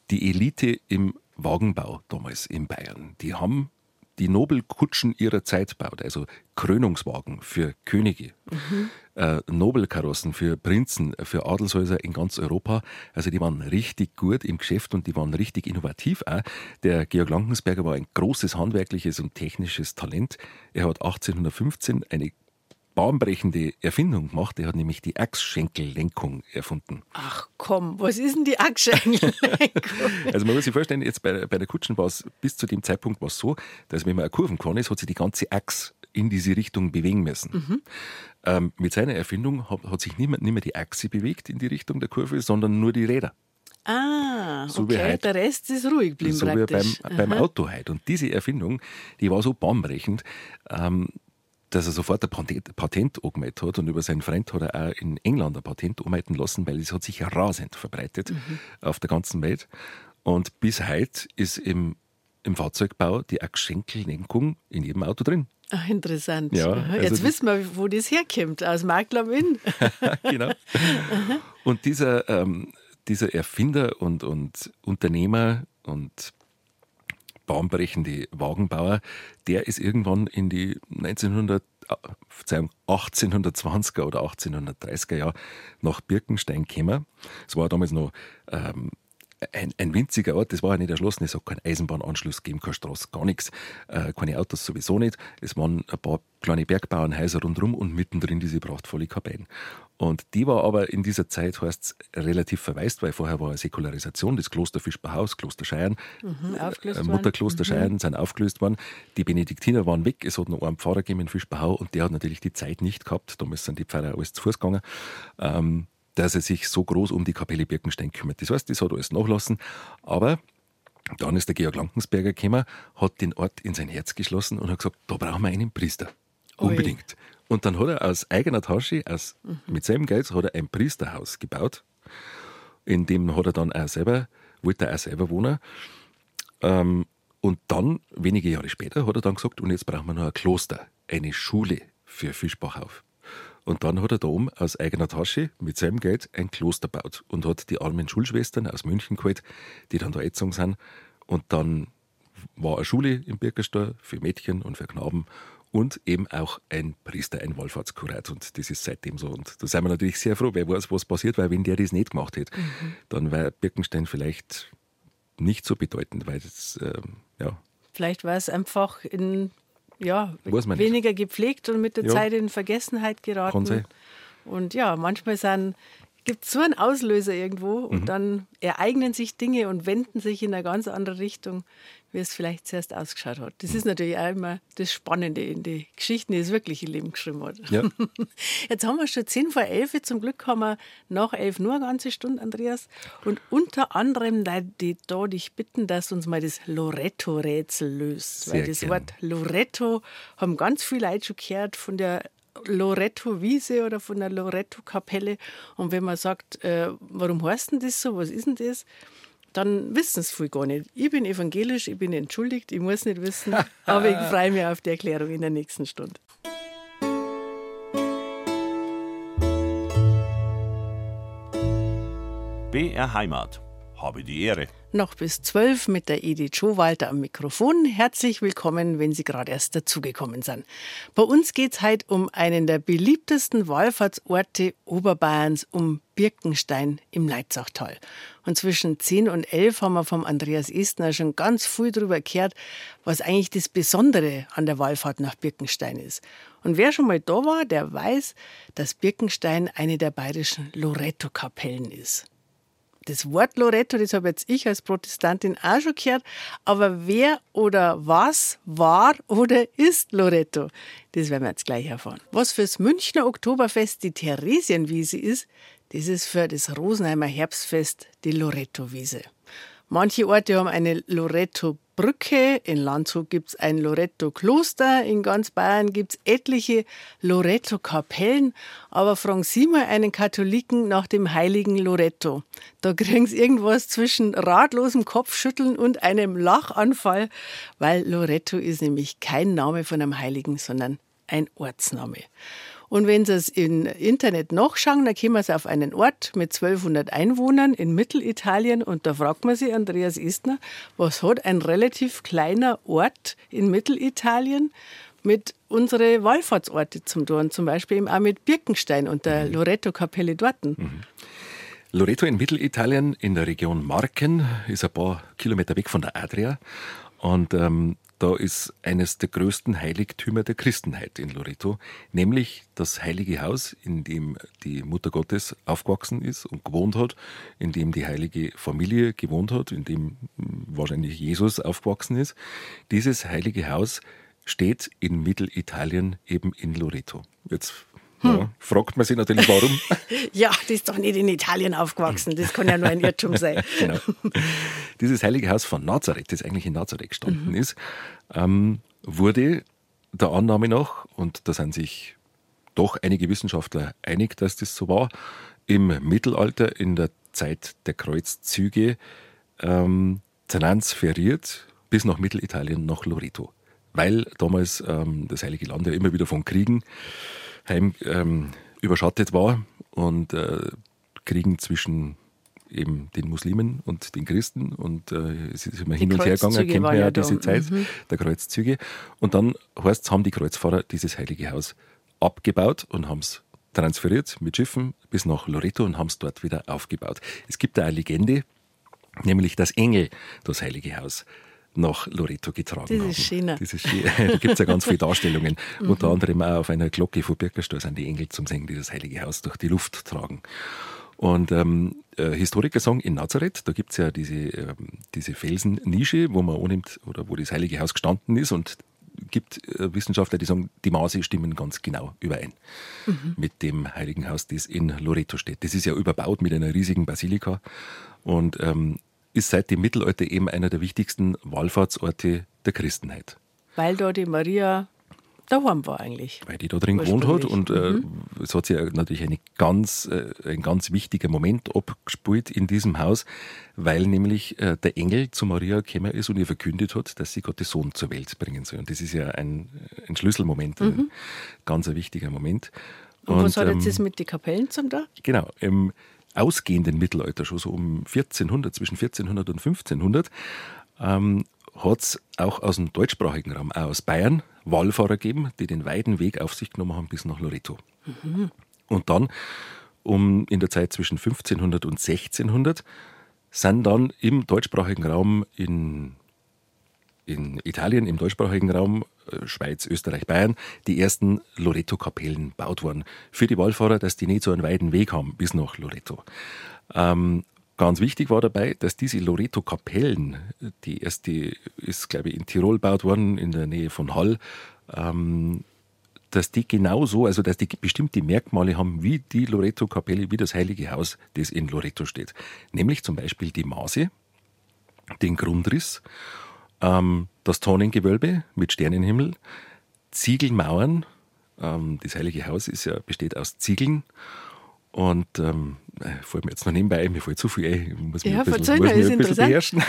die Elite im Wagenbau damals in Bayern. Die haben die Nobelkutschen ihrer Zeit baut, also Krönungswagen für Könige, mhm. äh, Nobelkarossen für Prinzen, für Adelshäuser in ganz Europa. Also die waren richtig gut im Geschäft und die waren richtig innovativ auch. Der Georg Lankensberger war ein großes handwerkliches und technisches Talent. Er hat 1815 eine bahnbrechende Erfindung gemacht. Er hat nämlich die Achsschenkellenkung erfunden. Ach komm, was ist denn die Achsschenkellenkung? also man muss sich vorstellen, jetzt bei, bei der Kutschen war es bis zu dem Zeitpunkt war so, dass wenn man eine Kurven kann ist, hat sich die ganze Achs in diese Richtung bewegen müssen. Mhm. Ähm, mit seiner Erfindung hat, hat sich niemand nicht mehr die Achse bewegt in die Richtung der Kurve, sondern nur die Räder. Ah, so okay. Der Rest ist ruhig geblieben so praktisch. wie beim, beim Auto heute. Und diese Erfindung, die war so bahnbrechend, ähm, dass er sofort ein Patent, Patent angemeldet hat und über seinen Freund hat er auch in England ein Patent anmelden lassen, weil es hat sich rasend verbreitet mhm. auf der ganzen Welt. Und bis heute ist im, im Fahrzeugbau die Achsschenkellenkung in jedem Auto drin. Ach, interessant. Ja, also Jetzt wissen wir, wo das herkommt, aus Makler Inn. genau. und dieser, ähm, dieser Erfinder und, und Unternehmer und bahnbrechende Wagenbauer, der ist irgendwann in die 1900, äh, Verzeihung, 1820er oder 1830er Jahre nach Birkenstein gekommen. Es war damals noch ähm, ein, ein, winziger Ort, das war ja nicht erschlossen, es hat keinen Eisenbahnanschluss gegeben, keine Straße, gar nichts, äh, keine Autos sowieso nicht. Es waren ein paar kleine Bergbauernhäuser rundherum und mittendrin diese prachtvolle Kapelle. Und die war aber in dieser Zeit, heißt relativ verwaist, weil vorher war eine Säkularisation, das Kloster Fischbachhaus, Kloster Scheiern, mhm, äh, Mutterkloster mhm. Scheiern sind aufgelöst worden. Die Benediktiner waren weg, es hat noch einen Pfarrer gegeben in Fischbachau und der hat natürlich die Zeit nicht gehabt, damals sind die Pfarrer alles zu Fuß gegangen. Ähm, dass er sich so groß um die Kapelle Birkenstein kümmert. Das heißt, das hat alles nachlassen. Aber dann ist der Georg Lankensberger gekommen, hat den Ort in sein Herz geschlossen und hat gesagt, da brauchen wir einen Priester. Unbedingt. Ui. Und dann hat er aus eigener Tasche, aus, mhm. mit seinem Geld, hat er ein Priesterhaus gebaut. In dem hat er dann auch selber, wollte er auch selber wohnen. Ähm, und dann, wenige Jahre später, hat er dann gesagt, und jetzt brauchen wir noch ein Kloster, eine Schule für Fischbachauf. Und dann hat er da oben aus eigener Tasche mit seinem Geld ein Kloster gebaut und hat die armen Schulschwestern aus München geholt, die dann da erzogen sind. Und dann war eine Schule im Birkerstor für Mädchen und für Knaben. und eben auch ein Priester, ein Wallfahrtskurat. Und das ist seitdem so. Und da sind wir natürlich sehr froh, wer weiß, was passiert, weil wenn der das nicht gemacht hätte, mhm. dann wäre Birkenstein vielleicht nicht so bedeutend, weil das, ähm, ja. Vielleicht war es einfach in, ja, weniger gepflegt und mit der ja. Zeit in Vergessenheit geraten. Und ja, manchmal gibt so einen Auslöser irgendwo und mhm. dann ereignen sich Dinge und wenden sich in eine ganz andere Richtung, wie es vielleicht zuerst ausgeschaut hat. Das ist natürlich auch immer das Spannende in die Geschichten, die das wirkliche Leben geschrieben hat. Ja. Jetzt haben wir schon 10 vor 11, zum Glück haben wir nach 11 nur eine ganze Stunde, Andreas. Und unter anderem die da dich bitten, dass du uns mal das Loretto-Rätsel löst. Sehr Weil das gern. Wort Loretto haben ganz viele Leute schon gehört von der Loretto-Wiese oder von der Loretto-Kapelle. Und wenn man sagt, äh, warum heißt denn das so, was ist denn das? Dann wissen es viele gar nicht. Ich bin evangelisch, ich bin entschuldigt, ich muss nicht wissen, aber ich freue mich auf die Erklärung in der nächsten Stunde. BR Heimat. Habe die Ehre noch bis zwölf mit der Edith Schowalter am Mikrofon. Herzlich willkommen, wenn Sie gerade erst dazugekommen sind. Bei uns geht es heute um einen der beliebtesten Wallfahrtsorte Oberbayerns, um Birkenstein im Leitzachtal. Und zwischen 10 und 11 haben wir vom Andreas Estner schon ganz viel darüber gehört, was eigentlich das Besondere an der Wallfahrt nach Birkenstein ist. Und wer schon mal da war, der weiß, dass Birkenstein eine der bayerischen Loretto-Kapellen ist das Wort Loretto, das habe jetzt ich als Protestantin auch schon gehört. Aber wer oder was war oder ist Loretto? Das werden wir jetzt gleich erfahren. Was fürs Münchner Oktoberfest die Theresienwiese ist, das ist für das Rosenheimer Herbstfest die Loretto-Wiese. Manche Orte haben eine Loretto-Brücke. In Landshut gibt es ein Loretto-Kloster. In ganz Bayern gibt es etliche Loretto-Kapellen. Aber fragen Sie mal einen Katholiken nach dem heiligen Loretto. Da kriegen Sie irgendwas zwischen ratlosem Kopfschütteln und einem Lachanfall, weil Loretto ist nämlich kein Name von einem Heiligen, sondern ein Ortsname. Und wenn Sie es im Internet nachschauen, dann kommen Sie auf einen Ort mit 1200 Einwohnern in Mittelitalien und da fragt man sich, Andreas Istner, was hat ein relativ kleiner Ort in Mittelitalien mit unseren Wallfahrtsorte zum tun, zum Beispiel eben auch mit Birkenstein und der mhm. Loretto-Kapelle dort. Mhm. Loreto in Mittelitalien in der Region Marken ist ein paar Kilometer weg von der Adria und ähm, da ist eines der größten Heiligtümer der Christenheit in Loreto, nämlich das heilige Haus, in dem die Mutter Gottes aufgewachsen ist und gewohnt hat, in dem die heilige Familie gewohnt hat, in dem hm, wahrscheinlich Jesus aufgewachsen ist. Dieses heilige Haus steht in Mittelitalien eben in Loreto. Jetzt hm. Ja, fragt man sich natürlich, warum. ja, das ist doch nicht in Italien aufgewachsen. Das kann ja nur ein Irrtum sein. genau. Dieses heilige Haus von Nazareth, das eigentlich in Nazareth gestanden mhm. ist, ähm, wurde der Annahme nach, und da sind sich doch einige Wissenschaftler einig, dass das so war, im Mittelalter in der Zeit der Kreuzzüge ähm, transferiert bis nach Mittelitalien, nach Loreto. Weil damals ähm, das Heilige Land ja immer wieder von Kriegen heim ähm, überschattet war und äh, Kriegen zwischen eben den Muslimen und den Christen und äh, es ist immer die hin und her gegangen, kennt man ja diese Zeit mhm. der Kreuzzüge. Und dann heißt haben die Kreuzfahrer dieses heilige Haus abgebaut und haben es transferiert mit Schiffen bis nach Loreto und haben es dort wieder aufgebaut. Es gibt da eine Legende, nämlich dass Engel das heilige Haus nach Loreto getragen das haben. Ist schöner. Das ist. Da gibt es ja ganz viele Darstellungen. mhm. Unter anderem auch auf einer Glocke von Birkenstoß sind die Engel zum Singen dieses heilige Haus durch die Luft tragen. Und ähm, äh, Historiker sagen, in Nazareth, da gibt es ja diese, ähm, diese Felsennische, wo man annimmt, oder wo das Heilige Haus gestanden ist und gibt äh, Wissenschaftler, die sagen, die Maße stimmen ganz genau überein mhm. mit dem Heiligen Haus, das in Loreto steht. Das ist ja überbaut mit einer riesigen Basilika und ähm, ist seit dem Mittelalter eben einer der wichtigsten Wallfahrtsorte der Christenheit. Weil dort die Maria daheim war eigentlich. Weil die da drin gewohnt hat und äh, mhm. es hat sich natürlich eine ganz, äh, ein ganz wichtiger Moment abgespielt in diesem Haus, weil nämlich äh, der Engel zu Maria gekommen ist und ihr verkündet hat, dass sie Gottes Sohn zur Welt bringen soll. Und das ist ja ein, ein Schlüsselmoment, mhm. ein ganz ein wichtiger Moment. Und, und was hat jetzt ähm, das mit den Kapellen zum da? Genau. Im ausgehenden Mittelalter, schon so um 1400, zwischen 1400 und 1500, ähm, hat es auch aus dem deutschsprachigen Raum, auch aus Bayern, Wallfahrer gegeben, die den weiten Weg auf sich genommen haben bis nach Loreto. Mhm. Und dann, um in der Zeit zwischen 1500 und 1600, sind dann im deutschsprachigen Raum in, in Italien, im deutschsprachigen Raum, äh, Schweiz, Österreich, Bayern, die ersten Loreto-Kapellen gebaut worden. Für die Wallfahrer, dass die nicht so einen weiten Weg haben bis nach Loreto. Ähm, Ganz wichtig war dabei, dass diese Loreto-Kapellen, die erste ist, glaube ich, in Tirol gebaut worden, in der Nähe von Hall, ähm, dass die genauso, also dass die bestimmte Merkmale haben wie die Loreto-Kapelle, wie das Heilige Haus, das in Loreto steht. Nämlich zum Beispiel die Maße, den Grundriss, ähm, das Tonnengewölbe mit Sternenhimmel, Ziegelmauern, ähm, das Heilige Haus ist ja, besteht aus Ziegeln und ähm, äh, fällt mir jetzt noch nebenbei mir fällt zu viel ein, ich muss mich ja, ein bisschen, muss mich ein bisschen beherrschen.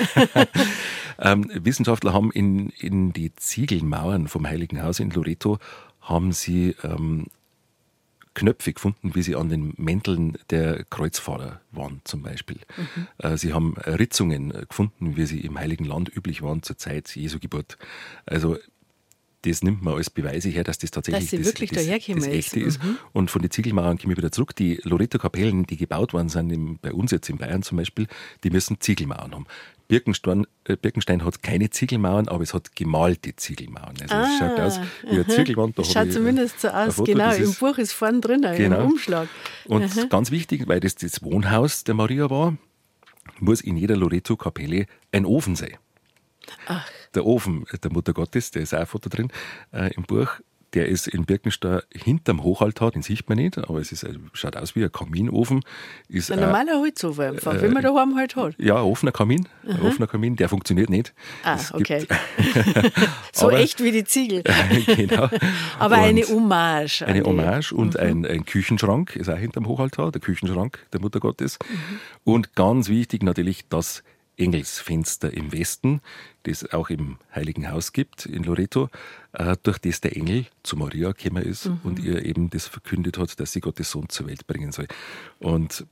ähm, Wissenschaftler haben in, in die Ziegelmauern vom Heiligen Haus in Loreto haben sie ähm, Knöpfe gefunden, wie sie an den Mänteln der Kreuzfahrer waren, zum Beispiel. Mhm. Äh, sie haben Ritzungen gefunden, wie sie im Heiligen Land üblich waren zur Zeit Jesu Geburt. Also das nimmt man als Beweise her, dass das tatsächlich dass das, das, das Echte ist. Mhm. Und von den Ziegelmauern komme ich wieder zurück. Die Loreto-Kapellen, die gebaut worden sind, im, bei uns jetzt in Bayern zum Beispiel, die müssen Ziegelmauern haben. Birkenstein, äh, Birkenstein hat keine Ziegelmauern, aber es hat gemalte Ziegelmauern. Also ah, es schaut aus wie eine Ziegelwand. Da schaut zumindest so aus, Foto, genau. Im Buch ist vorne drin, genau. im Umschlag. Und Aha. ganz wichtig, weil das das Wohnhaus der Maria war, muss in jeder Loreto-Kapelle ein Ofen sein. Ach. Der Ofen der Mutter Gottes, der ist auch ein Foto drin äh, im Buch. Der ist in Birkenstein hinterm Hochaltar, den sieht man nicht, aber es ist, äh, schaut aus wie ein Kaminofen. Ist ein normaler Holzofen, einfach, äh, wie man daheim halt hat. Ja, ein offener Kamin, ein offener Kamin, der funktioniert nicht. Ah, es okay. so aber, echt wie die Ziegel. genau. Aber und eine Hommage. Eine Hommage und mhm. ein, ein, Küchenschrank ist auch hinterm Hochaltar, der Küchenschrank der Mutter Gottes. Mhm. Und ganz wichtig natürlich das Engelsfenster im Westen, das es auch im Heiligen Haus gibt in Loreto, äh, durch das der Engel zu Maria gekommen ist mhm. und ihr eben das verkündet hat, dass sie Gottes Sohn zur Welt bringen soll. Und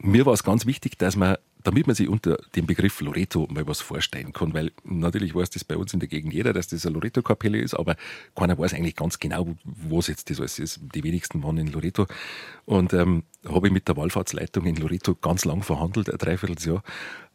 mir war es ganz wichtig, dass man damit man sich unter dem Begriff Loreto mal was vorstellen kann, weil natürlich weiß das bei uns in der Gegend jeder, dass das eine Loreto-Kapelle ist, aber keiner weiß eigentlich ganz genau, wo es jetzt das alles ist. Die wenigsten waren in Loreto. Und ähm, habe ich mit der Wallfahrtsleitung in Loreto ganz lang verhandelt, ein Dreivierteljahr,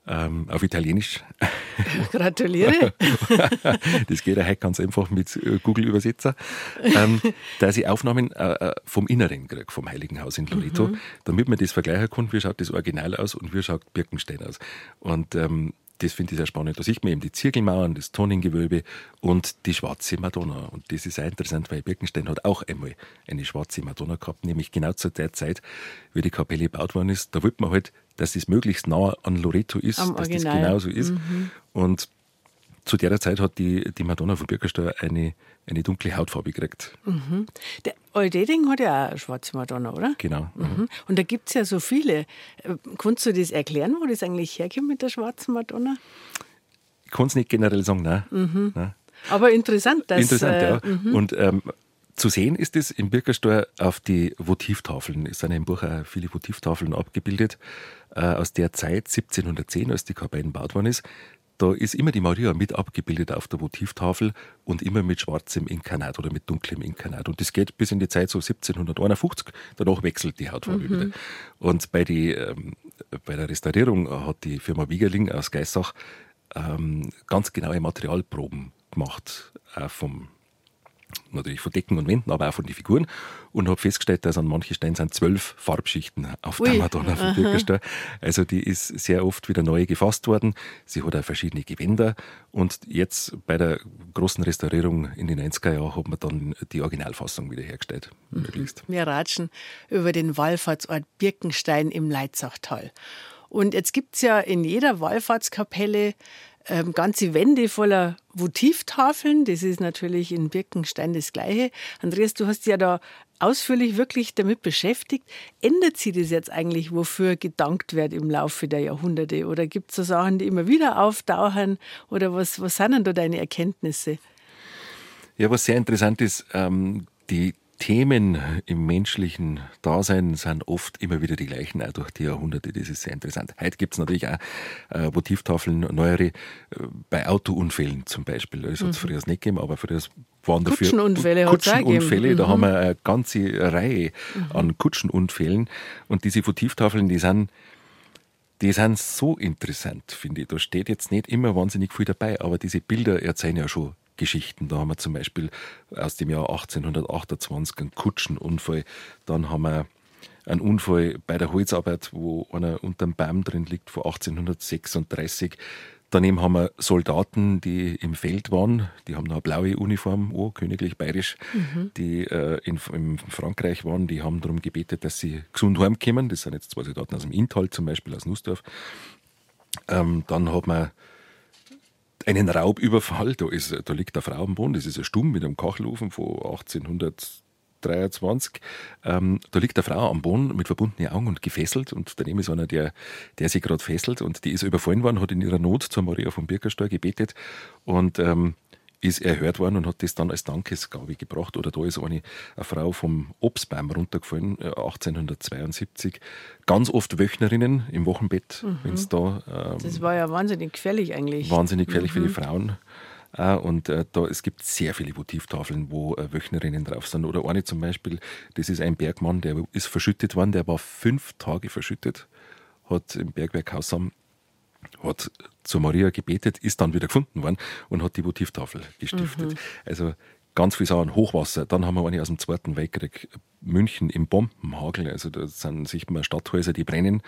ähm, auf Italienisch. Gratuliere. das geht ja heute ganz einfach mit äh, Google-Übersetzer. Ähm, dass ich Aufnahmen äh, äh, vom Inneren kriege, vom Heiligen Haus in Loreto, mhm. damit man das vergleichen kann, wie schaut das Original aus und wie schaut Birkenstein aus. Und ähm, das finde ich sehr spannend. Da sieht man eben die Zirkelmauern, das Tonnengewölbe und die schwarze Madonna. Und das ist sehr interessant, weil Birkenstein hat auch einmal eine schwarze Madonna gehabt, nämlich genau zu der Zeit, wie die Kapelle gebaut worden ist. Da wollte man halt, dass es möglichst nah an Loreto ist, Am dass Original. das genauso ist. Mhm. Und zu der Zeit hat die, die Madonna von Birkenstein eine, eine dunkle Hautfarbe gekriegt. Mhm. Der Oldeding hat ja auch eine schwarze Madonna, oder? Genau. Mhm. Und da gibt es ja so viele. Äh, kannst du das erklären, wo das eigentlich herkommt mit der schwarzen Madonna? Ich kann es nicht generell sagen, nein. Mhm. nein. Aber interessant, dass. Interessant, äh, ja. Mhm. Und ähm, zu sehen ist es im Birkersteuer auf die Votivtafeln. Es sind im Buch auch viele Votivtafeln abgebildet äh, aus der Zeit 1710, als die Kapelle gebaut worden ist. Da ist immer die Maria mit abgebildet auf der Votivtafel und immer mit schwarzem Inkarnat oder mit dunklem Inkarnat. Und das geht bis in die Zeit so 1751. Danach wechselt die Hautfarbe mhm. wieder. Und bei, die, ähm, bei der Restaurierung hat die Firma Wiegerling aus Geissach ähm, ganz genaue Materialproben gemacht, auch vom natürlich von Decken und Wänden, aber auch von den Figuren und habe festgestellt, dass an manchen Steinen sind zwölf Farbschichten auf Ui. der Madonna von Birkenstein. Also die ist sehr oft wieder neu gefasst worden. Sie hat auch verschiedene Gewänder und jetzt bei der großen Restaurierung in den 90er Jahren hat man dann die Originalfassung wiederhergestellt. Mhm. Wir ratschen über den Wallfahrtsort Birkenstein im Leitzachtal. Und jetzt gibt es ja in jeder Wallfahrtskapelle ähm, ganze Wände voller Votivtafeln. Das ist natürlich in Birkenstein das Gleiche. Andreas, du hast ja da ausführlich wirklich damit beschäftigt. Ändert sich das jetzt eigentlich, wofür gedankt wird im Laufe der Jahrhunderte? Oder gibt es so Sachen, die immer wieder auftauchen? Oder was, was sind denn da deine Erkenntnisse? Ja, was sehr interessant ist, ähm, die Themen im menschlichen Dasein sind oft immer wieder die gleichen, auch durch die Jahrhunderte. Das ist sehr interessant. Heute gibt es natürlich auch äh, Motivtafeln, neuere, äh, bei Autounfällen zum Beispiel. Das hat es mhm. früher nicht gegeben, aber früher waren dafür Kutschenunfälle. Kutschenunfälle, da mhm. haben wir eine ganze Reihe mhm. an Kutschenunfällen. Und diese Motivtafeln, die sind die sind so interessant, finde ich. Da steht jetzt nicht immer wahnsinnig viel dabei, aber diese Bilder erzählen ja schon Geschichten. Da haben wir zum Beispiel aus dem Jahr 1828 einen Kutschenunfall. Dann haben wir einen Unfall bei der Holzarbeit, wo einer unter dem Baum drin liegt, von 1836. Daneben haben wir Soldaten, die im Feld waren. Die haben eine blaue Uniform, oh, königlich bayerisch, mhm. die äh, in, in, Frankreich waren. Die haben darum gebetet, dass sie gesund heimkommen. Das sind jetzt zwei Soldaten aus dem Inntal, zum Beispiel aus Nussdorf. Ähm, dann hat man einen Raubüberfall. Da, ist, da liegt eine Frau am Boden, das ist ein Stumm mit einem Kachelofen von 1823. Ähm, da liegt eine Frau am Boden mit verbundenen Augen und gefesselt und daneben ist einer, der, der sie gerade fesselt und die ist überfallen worden, hat in ihrer Not zur Maria vom Birkersteuer gebetet und ähm, ist erhört worden und hat das dann als Dankesgabe gebracht. Oder da ist eine, eine Frau vom Obstbaum runtergefallen, 1872. Äh, Ganz oft Wöchnerinnen im Wochenbett, mhm. wenn es da. Ähm, das war ja wahnsinnig gefährlich eigentlich. Wahnsinnig gefährlich mhm. für die mhm. Frauen. Äh, und äh, da, es gibt sehr viele Votivtafeln, wo äh, Wöchnerinnen drauf sind. Oder eine zum Beispiel, das ist ein Bergmann, der ist verschüttet worden, der war fünf Tage verschüttet, hat im Bergwerkhaus am hat zu Maria gebetet, ist dann wieder gefunden worden und hat die Votivtafel gestiftet. Mhm. Also ganz viele Sachen, Hochwasser. Dann haben wir eine aus dem Zweiten Weltkrieg, München im Bombenhagel. Also da sind sichtbar Stadthäuser, die brennen,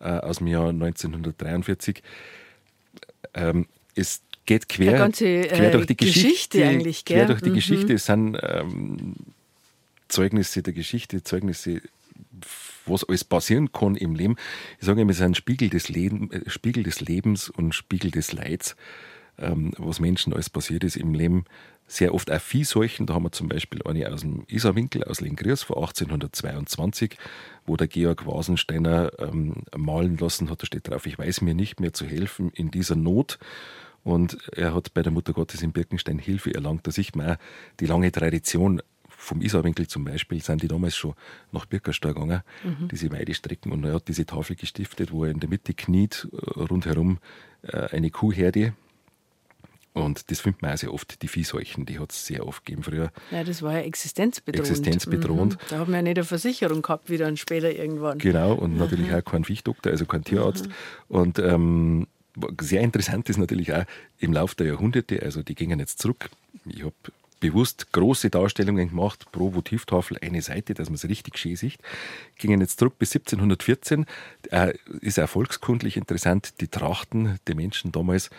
äh, aus dem Jahr 1943. Ähm, es geht quer, ganze, äh, quer durch die Geschichte, Geschichte eigentlich. Quer durch die mhm. Geschichte. Es sind ähm, Zeugnisse der Geschichte, Zeugnisse was alles passieren kann im Leben. Ich sage immer, es ist ein Spiegel des, Leben, äh, Spiegel des Lebens und Spiegel des Leids, ähm, was Menschen alles passiert ist im Leben. Sehr oft auch Viehseuchen. Da haben wir zum Beispiel eine aus dem Isarwinkel aus Lengriers von 1822, wo der Georg Wasensteiner ähm, malen lassen hat. Da steht drauf, ich weiß mir nicht mehr zu helfen in dieser Not. Und er hat bei der Mutter Gottes in Birkenstein Hilfe erlangt. Da sieht man auch die lange Tradition vom Isarwinkel zum Beispiel sind die damals schon nach Birkerstall gegangen, mhm. diese Weidestrecken. Und er hat diese Tafel gestiftet, wo er in der Mitte kniet, äh, rundherum äh, eine Kuhherde. Und das findet man auch sehr oft, die Viehseuchen, die hat es sehr oft gegeben früher. Ja, das war ja existenzbedrohend. Existenzbedrohend. Mhm. Da haben wir ja nicht eine Versicherung gehabt, wie dann später irgendwann. Genau, und mhm. natürlich auch kein Viechdoktor, also kein Tierarzt. Mhm. Und ähm, sehr interessant ist natürlich auch im Laufe der Jahrhunderte, also die gingen jetzt zurück. Ich habe bewusst große Darstellungen gemacht, pro Votivtafel eine Seite, dass man es richtig schön sieht. Gingen jetzt zurück bis 1714. Äh, ist erfolgskundlich interessant, die Trachten der Menschen damals,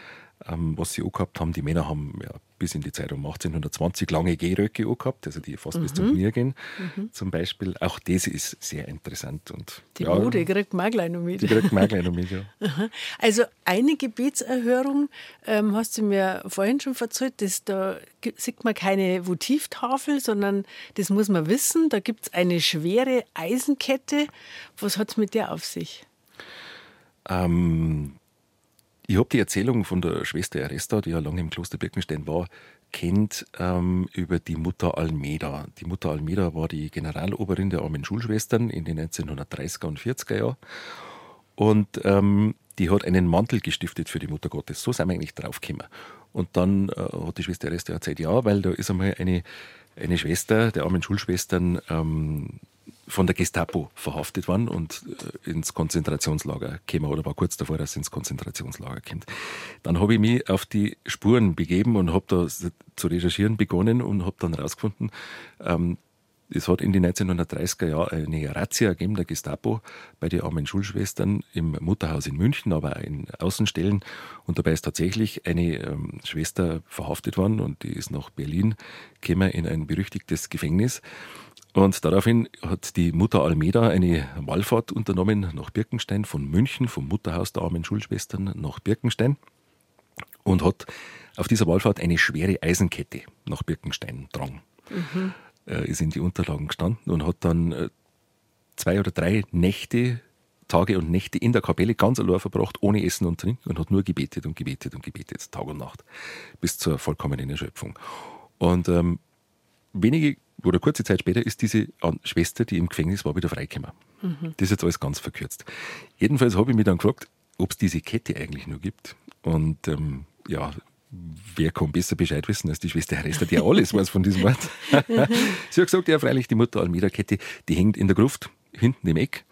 ähm, was sie auch gehabt haben. Die Männer haben ja, bis in die Zeit um 1820 lange Gehröcke gehabt, also die fast mhm. bis zum Knie gehen mhm. zum Beispiel. Auch das ist sehr interessant. Und, die ja, Mode kriegt man gleich noch mit. Die kriegt man gleich noch mit, ja. Also eine Gebetserhörung, ähm, hast du mir vorhin schon erzählt, dass da sieht man keine Votivtafel, sondern das muss man wissen. Da gibt es eine schwere Eisenkette. Was hat es mit der auf sich? Ähm, ich habe die Erzählung von der Schwester Aresta, die ja lange im Kloster Birkenstein war, kennt ähm, über die Mutter Almeda. Die Mutter Almeda war die Generaloberin der armen Schulschwestern in den 1930er und 40er Jahren. Und ähm, die hat einen Mantel gestiftet für die Mutter Gottes. So sind wir eigentlich draufgekommen. Und dann äh, hat die Schwester Aresta erzählt, ja, weil da ist einmal eine, eine Schwester der armen Schulschwestern ähm, von der Gestapo verhaftet worden und äh, ins Konzentrationslager gekommen oder war kurz davor, dass sie ins Konzentrationslager kommt. Dann habe ich mich auf die Spuren begeben und habe da zu recherchieren begonnen und habe dann herausgefunden, ähm, es hat in den 1930er Jahren eine Razzia gegeben der Gestapo bei den armen Schulschwestern im Mutterhaus in München, aber auch in Außenstellen. Und dabei ist tatsächlich eine ähm, Schwester verhaftet worden und die ist nach Berlin gekommen in ein berüchtigtes Gefängnis. Und daraufhin hat die Mutter Almeda eine Wallfahrt unternommen nach Birkenstein von München, vom Mutterhaus der armen Schulschwestern nach Birkenstein und hat auf dieser Wallfahrt eine schwere Eisenkette nach Birkenstein dran. Mhm. Äh, ist in die Unterlagen gestanden und hat dann äh, zwei oder drei Nächte, Tage und Nächte in der Kapelle ganz allein verbracht, ohne Essen und Trinken und hat nur gebetet und gebetet und gebetet, Tag und Nacht, bis zur vollkommenen Erschöpfung. Und ähm, wenige oder kurze Zeit später ist diese Schwester, die im Gefängnis war, wieder freigekommen. Mhm. Das ist jetzt alles ganz verkürzt. Jedenfalls habe ich mich dann gefragt, ob es diese Kette eigentlich nur gibt. Und ähm, ja, wer kann besser Bescheid wissen als die Schwester Herester, die ja alles weiß von diesem Wort. Sie hat gesagt, ja, freilich, die Mutter Almeida-Kette, die hängt in der Gruft, hinten im Eck.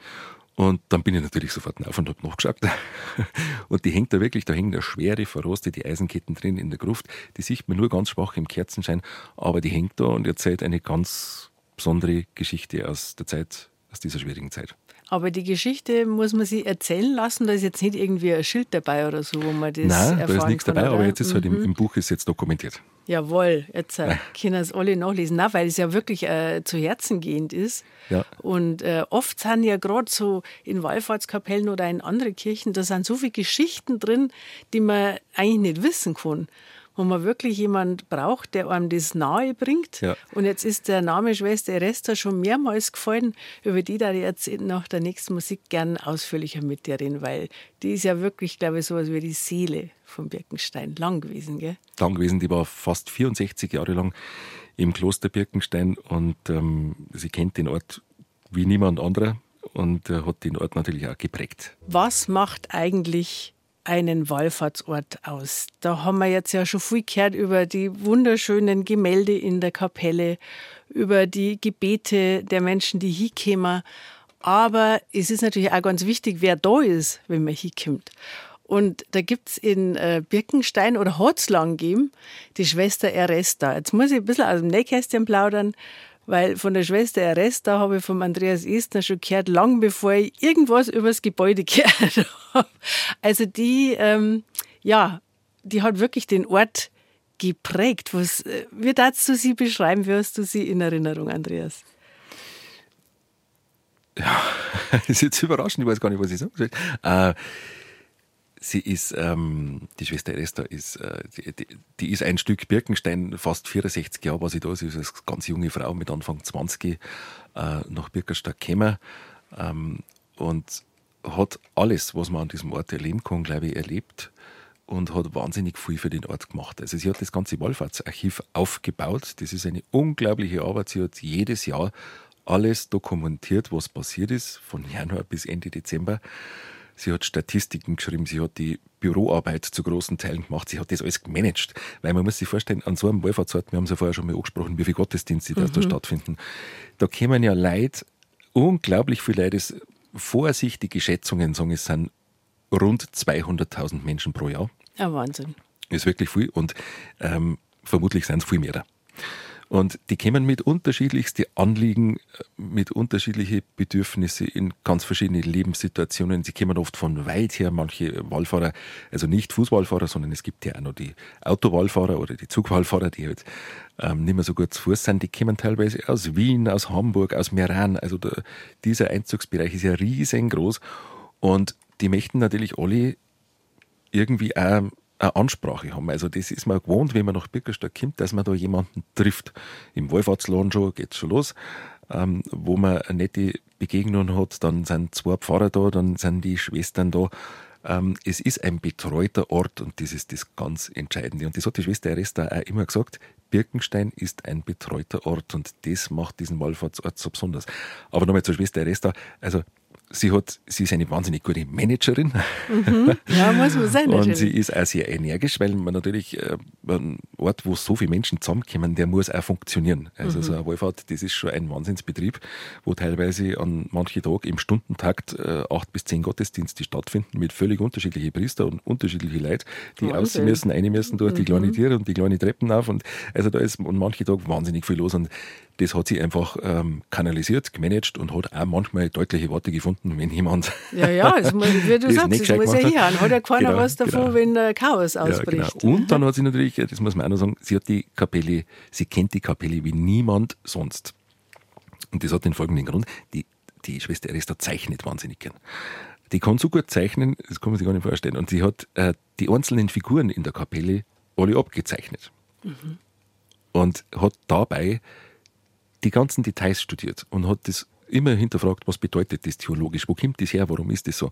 Und dann bin ich natürlich sofort auf und habe nachgeschaut. Und die hängt da wirklich, da hängen da schwere, verrostete Eisenketten drin in der Gruft. Die sieht man nur ganz schwach im Kerzenschein, aber die hängt da und erzählt eine ganz besondere Geschichte aus der Zeit, aus dieser schwierigen Zeit. Aber die Geschichte muss man sich erzählen lassen. Da ist jetzt nicht irgendwie ein Schild dabei oder so, wo man das Nein, da ist nichts kann, dabei, oder? aber jetzt ist halt im, Mhm. im Buch ist jetzt dokumentiert. Jawohl, jetzt äh, können es alle nachlesen. Na, weil es ja wirklich äh, zu Herzen gehend ist. Ja. Und äh, oft sind ja gerade so in Wallfahrtskapellen oder in anderen Kirchen, da sind so viele Geschichten drin, die man eigentlich nicht wissen kann. Wo man wirklich jemand braucht, der einem das nahe bringt. Ja. Und jetzt ist der Name Schwester Eresta schon mehrmals gefallen. Über die da ich jetzt nach der nächsten Musik gern ausführlicher mit dir reden, weil die ist ja wirklich, glaube ich, sowas wie die Seele von Birkenstein lang gewesen, gell? lang gewesen. Die war fast 64 Jahre lang im Kloster Birkenstein und ähm, sie kennt den Ort wie niemand anderer und äh, hat den Ort natürlich auch geprägt. Was macht eigentlich einen Wallfahrtsort aus? Da haben wir jetzt ja schon viel gehört über die wunderschönen Gemälde in der Kapelle, über die Gebete der Menschen, die hinkommen. Aber es ist natürlich auch ganz wichtig, wer da ist, wenn man hinkommt. Und da gibt es in äh, Birkenstein oder hat es lang gegeben, die Schwester Eresta. Jetzt muss ich ein bisschen aus dem Nähkästchen plaudern, weil von der Schwester Eresta habe ich vom Andreas Estner schon gehört, lang bevor ich irgendwas über das Gebäude gehört Also die, ähm, ja, die hat wirklich den Ort geprägt. Was, äh, wie darfst du sie beschreiben? Wie hast du sie in Erinnerung, Andreas? Das ist jetzt überraschend, ich weiß gar nicht, was ich sagen soll. Äh, sie ist, ähm, die Schwester Esther ist, äh, die, die, ist ein Stück Birkenstein, fast 64 Jahre war sie da. Sie ist als ganz junge Frau mit Anfang 20 äh, nach Birkenstein gekommen ähm, und hat alles, was man an diesem Ort erleben kann, glaube ich, erlebt und hat wahnsinnig viel für den Ort gemacht. Also sie hat das ganze Wallfahrtsarchiv aufgebaut. Das ist eine unglaubliche Arbeit. Sie hat jedes Jahr alles dokumentiert, was passiert ist, von Januar bis Ende Dezember. Sie hat Statistiken geschrieben, sie hat die Büroarbeit zu großen Teilen gemacht, sie hat das alles gemanagt. Weil man muss sich vorstellen, an so einem Wallfahrtsort, wir haben es ja vorher schon mal angesprochen, wie viele Gottesdienste mhm. da stattfinden. Da kommen ja Leute, unglaublich viele Leute, das vorsichtige Schätzungen sagen, es sind rund 200.000 Menschen pro Jahr. Ja, Wahnsinn. Ist wirklich viel und ähm, vermutlich sind es viel mehr. Und die kommen mit unterschiedlichsten Anliegen, mit unterschiedlichen Bedürfnissen in ganz verschiedene Lebenssituationen. Sie kommen oft von weit her, manche Wallfahrer, also nicht Fußwallfahrer, sondern es gibt ja auch noch die Autowallfahrer oder die Zugwallfahrer, die halt ähm, nicht mehr so gut zu Fuß sind. Die kommen teilweise aus Wien, aus Hamburg, aus Meran. Also der, dieser Einzugsbereich ist ja riesengroß. Und die möchten natürlich alle irgendwie auch eine Ansprache haben. Also das ist man gewohnt, wenn man nach Birkenstadt kommt, dass man da jemanden trifft. Im Wallfahrtsladen schon geht's schon los, ähm, wo man eine nette Begegnung hat, dann sind zwei Pfarrer da, dann sind die Schwestern da. Ähm, es ist ein betreuter Ort und das ist das ganz Entscheidende. Und das hat die Schwester Eresta auch immer gesagt, Birkenstein ist ein betreuter Ort und das macht diesen Wallfahrtsort so besonders. Aber nochmal zur Schwester Eresta, also sie hat, sie ist eine wahnsinnig gute Managerin. Mhm. Ja, muss man sein. Und sie ist auch sehr energisch, weil man natürlich, äh, ein Ort, wo so viele Menschen zusammenkommen, der muss auch funktionieren. Also Mhm. so eine Wallfahrt, das ist schon ein Wahnsinnsbetrieb, wo teilweise an manchen Tagen im Stundentakt äh, acht bis zehn Gottesdienste stattfinden mit völlig unterschiedlichen Priester und unterschiedlichen Leuten, die Wahnsinn. aussehen müssen, rein müssen durch die Mhm. kleinen Tiere und die kleinen Treppen auf. Und also da ist an manchen Tagen wahnsinnig viel los. Und das hat sie einfach ähm, kanalisiert, gemanagt und hat auch manchmal deutliche Worte gefunden, wenn jemand Ja, ja, es muss, wie du das sagst, gescheit muss ja hier hat. an. Hat ja keiner Genau, was davon, genau. wenn äh, Chaos Ja, ausbricht. genau. Und dann hat sie natürlich, das muss man auch noch sagen, sie hat die Kapelle, sie kennt die Kapelle wie niemand sonst. Und das hat den folgenden Grund, die, die Schwester Erista zeichnet wahnsinnig gern. Die kann so gut zeichnen, das kann man sich gar nicht vorstellen. Und sie hat äh, die einzelnen Figuren in der Kapelle alle abgezeichnet. Und hat dabei die ganzen Details studiert und hat das immer hinterfragt, was bedeutet das theologisch, wo kommt das her, warum ist das so?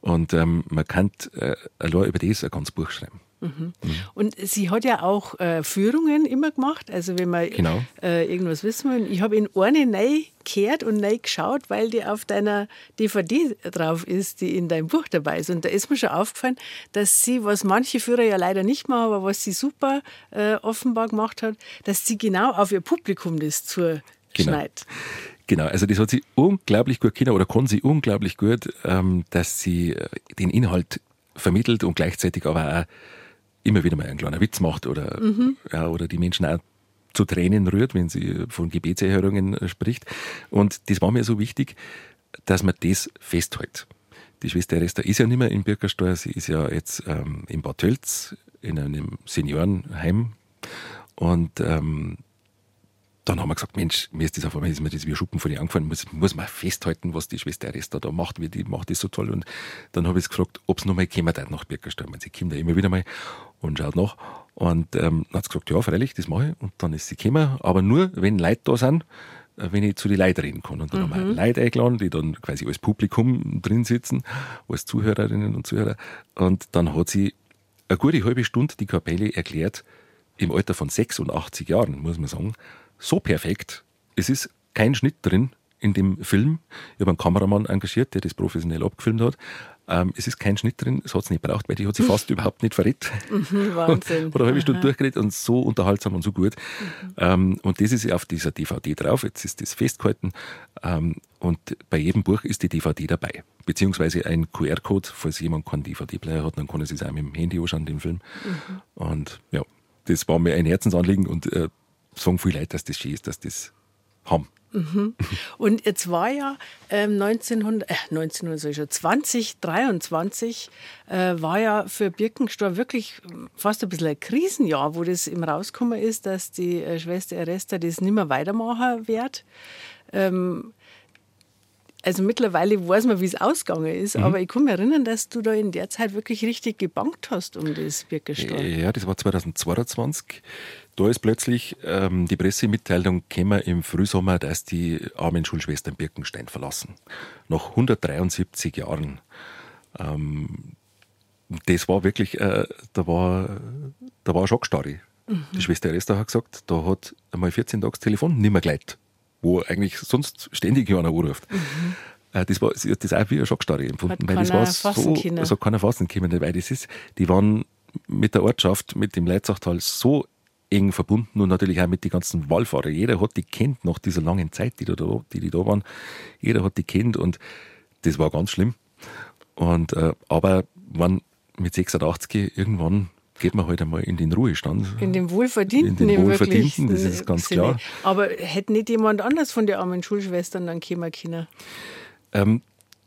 Und ähm, man kann äh, allein über das ein ganzes Buch schreiben. Mhm. Und sie hat ja auch äh, Führungen immer gemacht. Also wenn man Genau. äh, irgendwas wissen will. Ich habe in eine neu gehört und neu geschaut, weil die auf deiner DVD drauf ist, die in deinem Buch dabei ist. Und da ist mir schon aufgefallen, dass sie, was manche Führer ja leider nicht machen, aber was sie super äh, offenbar gemacht hat, dass sie genau auf ihr Publikum das zuschneidet. Genau, also das hat sie unglaublich gut können oder kann sie unglaublich gut, ähm, dass sie äh, den Inhalt vermittelt und gleichzeitig aber auch immer wieder mal einen kleinen Witz macht oder, ja, oder die Menschen auch zu Tränen rührt, wenn sie von Gebetserhörungen spricht. Und das war mir so wichtig, dass man das festhält. Die Schwester Eresta ist ja nicht mehr in Birkersteuer, sie ist ja jetzt ähm, in Bad Tölz in einem Seniorenheim. Und ähm, dann haben wir gesagt, Mensch, mir ist das auf einmal ist mir das wie Schuppen von die angefallen, muss, muss man festhalten, was die Schwester Eresta da macht, wie die macht das so toll. Und dann habe ich gefragt, ob es nochmal kommen darf nach Birkersteuer. Sie kommt ja immer wieder mal und schaut nach. Und ähm, dann hat sie gesagt, ja, freilich, das mache ich. Und dann ist sie gekommen, aber nur, wenn Leute da sind, äh, wenn ich zu den Leuten reden kann. Und dann haben wir Leute eingeladen, die dann quasi als Publikum drin sitzen, als Zuhörerinnen und Zuhörer. Und dann hat sie eine gute halbe Stunde die Kapelle erklärt, im Alter von 86 Jahren, muss man sagen, so perfekt. Es ist kein Schnitt drin in dem Film. Ich habe einen Kameramann engagiert, der das professionell abgefilmt hat. Ähm, es ist kein Schnitt drin, das hat sie nicht braucht, weil die hat sie fast überhaupt nicht verrät. Mhm, Wahnsinn. Oder eine halbe Stunde durchgeredet und so unterhaltsam und so gut. Mhm. Ähm, und das ist auf dieser DVD drauf. Jetzt ist das festgehalten. Ähm, und bei jedem Buch ist die DVD dabei. Beziehungsweise ein QR-Code, falls jemand keinen DVD-Player hat, dann kann er sich auch mit dem Handy anschauen, den Film. Mhm. Und ja, das war mir ein Herzensanliegen und äh, sagen viele Leute, dass das schön ist, dass das haben. Und jetzt war ja ähm, 1900, äh, 1900 sag ich schon, 2023 äh, war ja für Birkenstock wirklich fast ein bisschen ein Krisenjahr, wo das eben rausgekommen ist, dass die äh, Schwester Eresta das nicht mehr weitermachen wird. Ähm, also mittlerweile weiß man, wie es ausgegangen ist, aber ich kann mich erinnern, dass du da in der Zeit wirklich richtig gebankt hast um das Birkenstock. Ja, das war 2022. Da ist plötzlich ähm, die Pressemitteilung gekommen im Frühsommer, dass die armen Schulschwestern Birkenstein verlassen. Nach 173 Jahren. Ähm, das war wirklich, äh, da war, da war eine Schockstarre. Die Schwester Eresta hat gesagt, da hat einmal 14 Tage das Telefon nicht mehr geleitet, wo eigentlich sonst ständig einer anruft. Äh, Das war, sie hat das auch wie eine Schockstarre empfunden, weil das war so, also keiner fassen können, weil das ist, die waren mit der Ortschaft, mit dem Leitzachtal so eng verbunden und natürlich auch mit den ganzen Wallfahrern. Jeder hat die kennt nach dieser langen Zeit, die, da, die, die da waren. Jeder hat die kennt und das war ganz schlimm. Und, äh, aber man mit 86 irgendwann geht man halt einmal in den Ruhestand. In dem Wohlverdienten, In den Wohlverdienten, das ist ganz Sinne. klar. Aber hätte nicht jemand anders von den armen Schulschwestern dann kommen können? Ähm,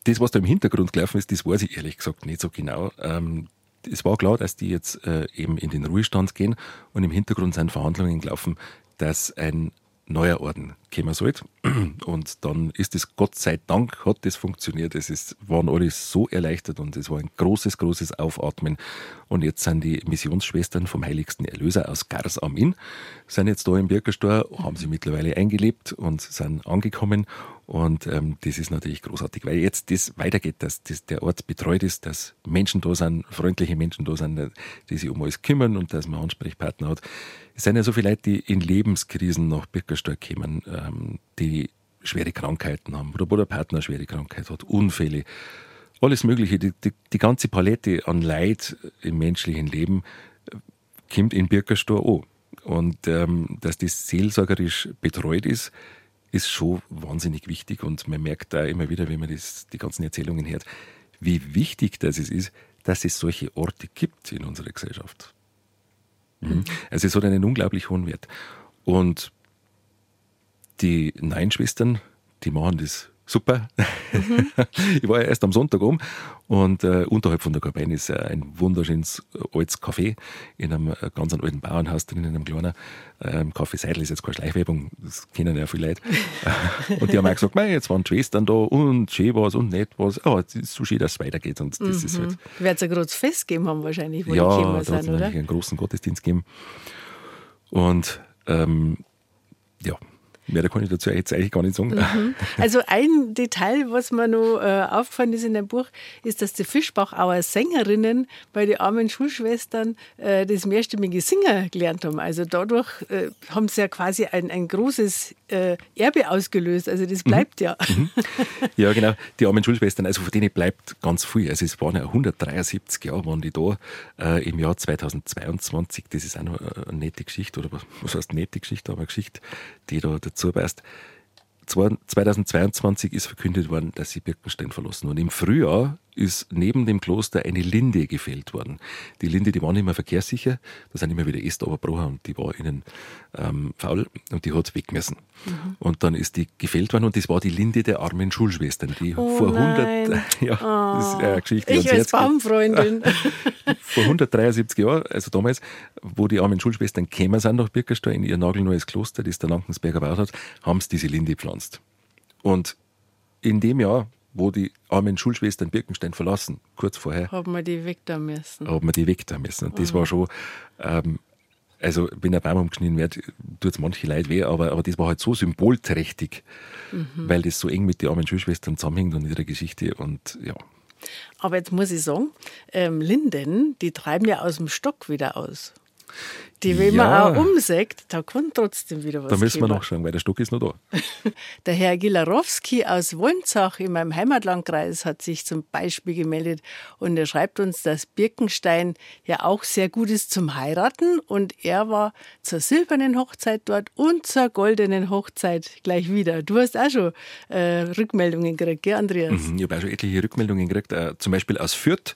das, was da im Hintergrund gelaufen ist, das weiß ich ehrlich gesagt nicht so genau. Ähm, es war klar, dass die jetzt äh, eben in den Ruhestand gehen und im Hintergrund sind Verhandlungen gelaufen, dass ein neuer Orden kommen sollte. Und dann ist es Gott sei Dank, hat das funktioniert. Es ist, waren alle so erleichtert und es war ein großes, großes Aufatmen. Und jetzt sind die Missionsschwestern vom Heiligsten Erlöser aus Gars am Inn, sind jetzt da im Birkerstor, haben sie mittlerweile eingelebt und sind angekommen. Und ähm, das ist natürlich großartig, weil jetzt das weitergeht, dass das der Ort betreut ist, dass Menschen da sind, freundliche Menschen da sind, die sich um alles kümmern und dass man Ansprechpartner hat. Es sind ja so viele Leute, die in Lebenskrisen nach Birkerstock kommen, ähm, die schwere Krankheiten haben oder wo der Partner schwere Krankheit hat, Unfälle, alles Mögliche. Die, die, die ganze Palette an Leid im menschlichen Leben äh, kommt in Birkerstor an. Und ähm, dass das seelsorgerisch betreut ist, ist schon wahnsinnig wichtig. Und man merkt da immer wieder, wenn man das, die ganzen Erzählungen hört, wie wichtig das ist, dass es solche Orte gibt in unserer Gesellschaft. Mhm. Also es hat einen unglaublich hohen Wert. Und die Nein-Schwestern, die machen das super. ich war ja erst am Sonntag um und äh, unterhalb von der Kabine ist äh, ein wunderschönes äh, altes Café in einem äh, ganz alten Bauernhaus drin, in einem kleinen ähm, Café Seidel ist jetzt keine Schleichwerbung, das kennen ja viele Leute. und die haben auch gesagt, mei, jetzt waren die Schwestern da und schön was und nett was. Aber es ist so schön, dass es weitergeht und das ist halt Wird es ein großes Fest geben haben wahrscheinlich, wo ja, die gekommen es sind, oder? natürlich einen großen Gottesdienst gegeben. Und ähm, ja, Mehr kann ich dazu jetzt eigentlich gar nicht sagen. Mhm. Also ein Detail, was mir noch äh, aufgefallen ist in dem Buch, ist, dass die Fischbachauer Sängerinnen bei den armen Schulschwestern äh, das mehrstimmige Singen gelernt haben. Also dadurch äh, haben sie ja quasi ein, ein großes äh, Erbe ausgelöst. Also das bleibt mhm. ja. Mhm. Ja, genau. Die armen Schulschwestern, also von denen bleibt ganz viel. Also es waren ja 173 Jahre, waren die da äh, im Jahr 2022. Das ist auch noch eine nette Geschichte, oder was heißt nette Geschichte, aber eine Geschichte, die da dazu passt. 2022 ist verkündet worden, dass sie Birkenstein verlassen. Und im Frühjahr ist neben dem Kloster eine Linde gefällt worden. Die Linde, die war nicht mehr verkehrssicher, da sind immer wieder Äste runtergebrochen und die war ihnen ähm, faul und die hat es weggemessen. Mhm. Und dann ist die gefällt worden und das war die Linde der armen Schulschwestern, die oh vor 100, ja, oh. das ist eine Geschichte, ich als Baumfreundin. vor 173 Jahren, also damals, wo die armen Schulschwestern gekommen sind nach Birkenstein in ihr nagelneues Kloster, das der Lankensberger gebaut hat, haben sie diese Linde gepflanzt. Und in dem Jahr wo die armen Schulschwestern Birkenstein verlassen, kurz vorher. Haben wir die weg da müssen. Haben wir die weg da müssen. Und das war schon, ähm, also wenn ein Baum umgeschnitten wird, tut es manche Leute weh, aber, aber das war halt so symbolträchtig, mhm. weil das so eng mit den armen Schulschwestern zusammenhängt und ihrer Geschichte und ja. Aber jetzt muss ich sagen, ähm, Linden, die treiben ja aus dem Stock wieder aus. Die, wenn ja. man auch umsägt, da kann trotzdem wieder was Da müssen wir noch schauen, weil der Stock ist noch da. der Herr Gilarowski aus Wolnzach in meinem Heimatlandkreis hat sich zum Beispiel gemeldet und er schreibt uns, dass Birkenstein ja auch sehr gut ist zum Heiraten und er war zur silbernen Hochzeit dort und zur goldenen Hochzeit gleich wieder. Du hast auch schon äh, Rückmeldungen gekriegt, gell, Andreas? Mhm, ich habe auch schon etliche Rückmeldungen gekriegt, äh, zum Beispiel aus Fürth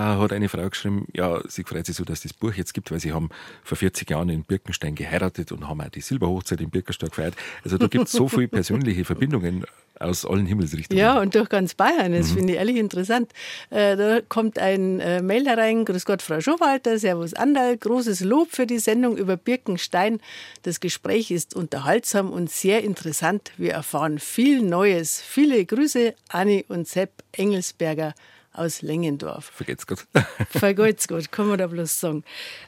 hat eine Frau geschrieben, ja, sie freut sich so, dass das Buch jetzt gibt, weil sie haben vor 40 Jahren in Birkenstein geheiratet und haben auch die Silberhochzeit in Birkenstein gefeiert. Also da gibt es so viele persönliche Verbindungen aus allen Himmelsrichtungen. Ja, und durch ganz Bayern. Das mhm. finde ich ehrlich interessant. Äh, da kommt ein äh, Mail herein. Grüß Gott, Frau Schowalter, Servus Andal. Großes Lob für die Sendung über Birkenstein. Das Gespräch ist unterhaltsam und sehr interessant. Wir erfahren viel Neues. Viele Grüße, Anni und Sepp Engelsberger aus Lengendorf. Vergeht's gut. Vergeht's gut, kann man da bloß sagen.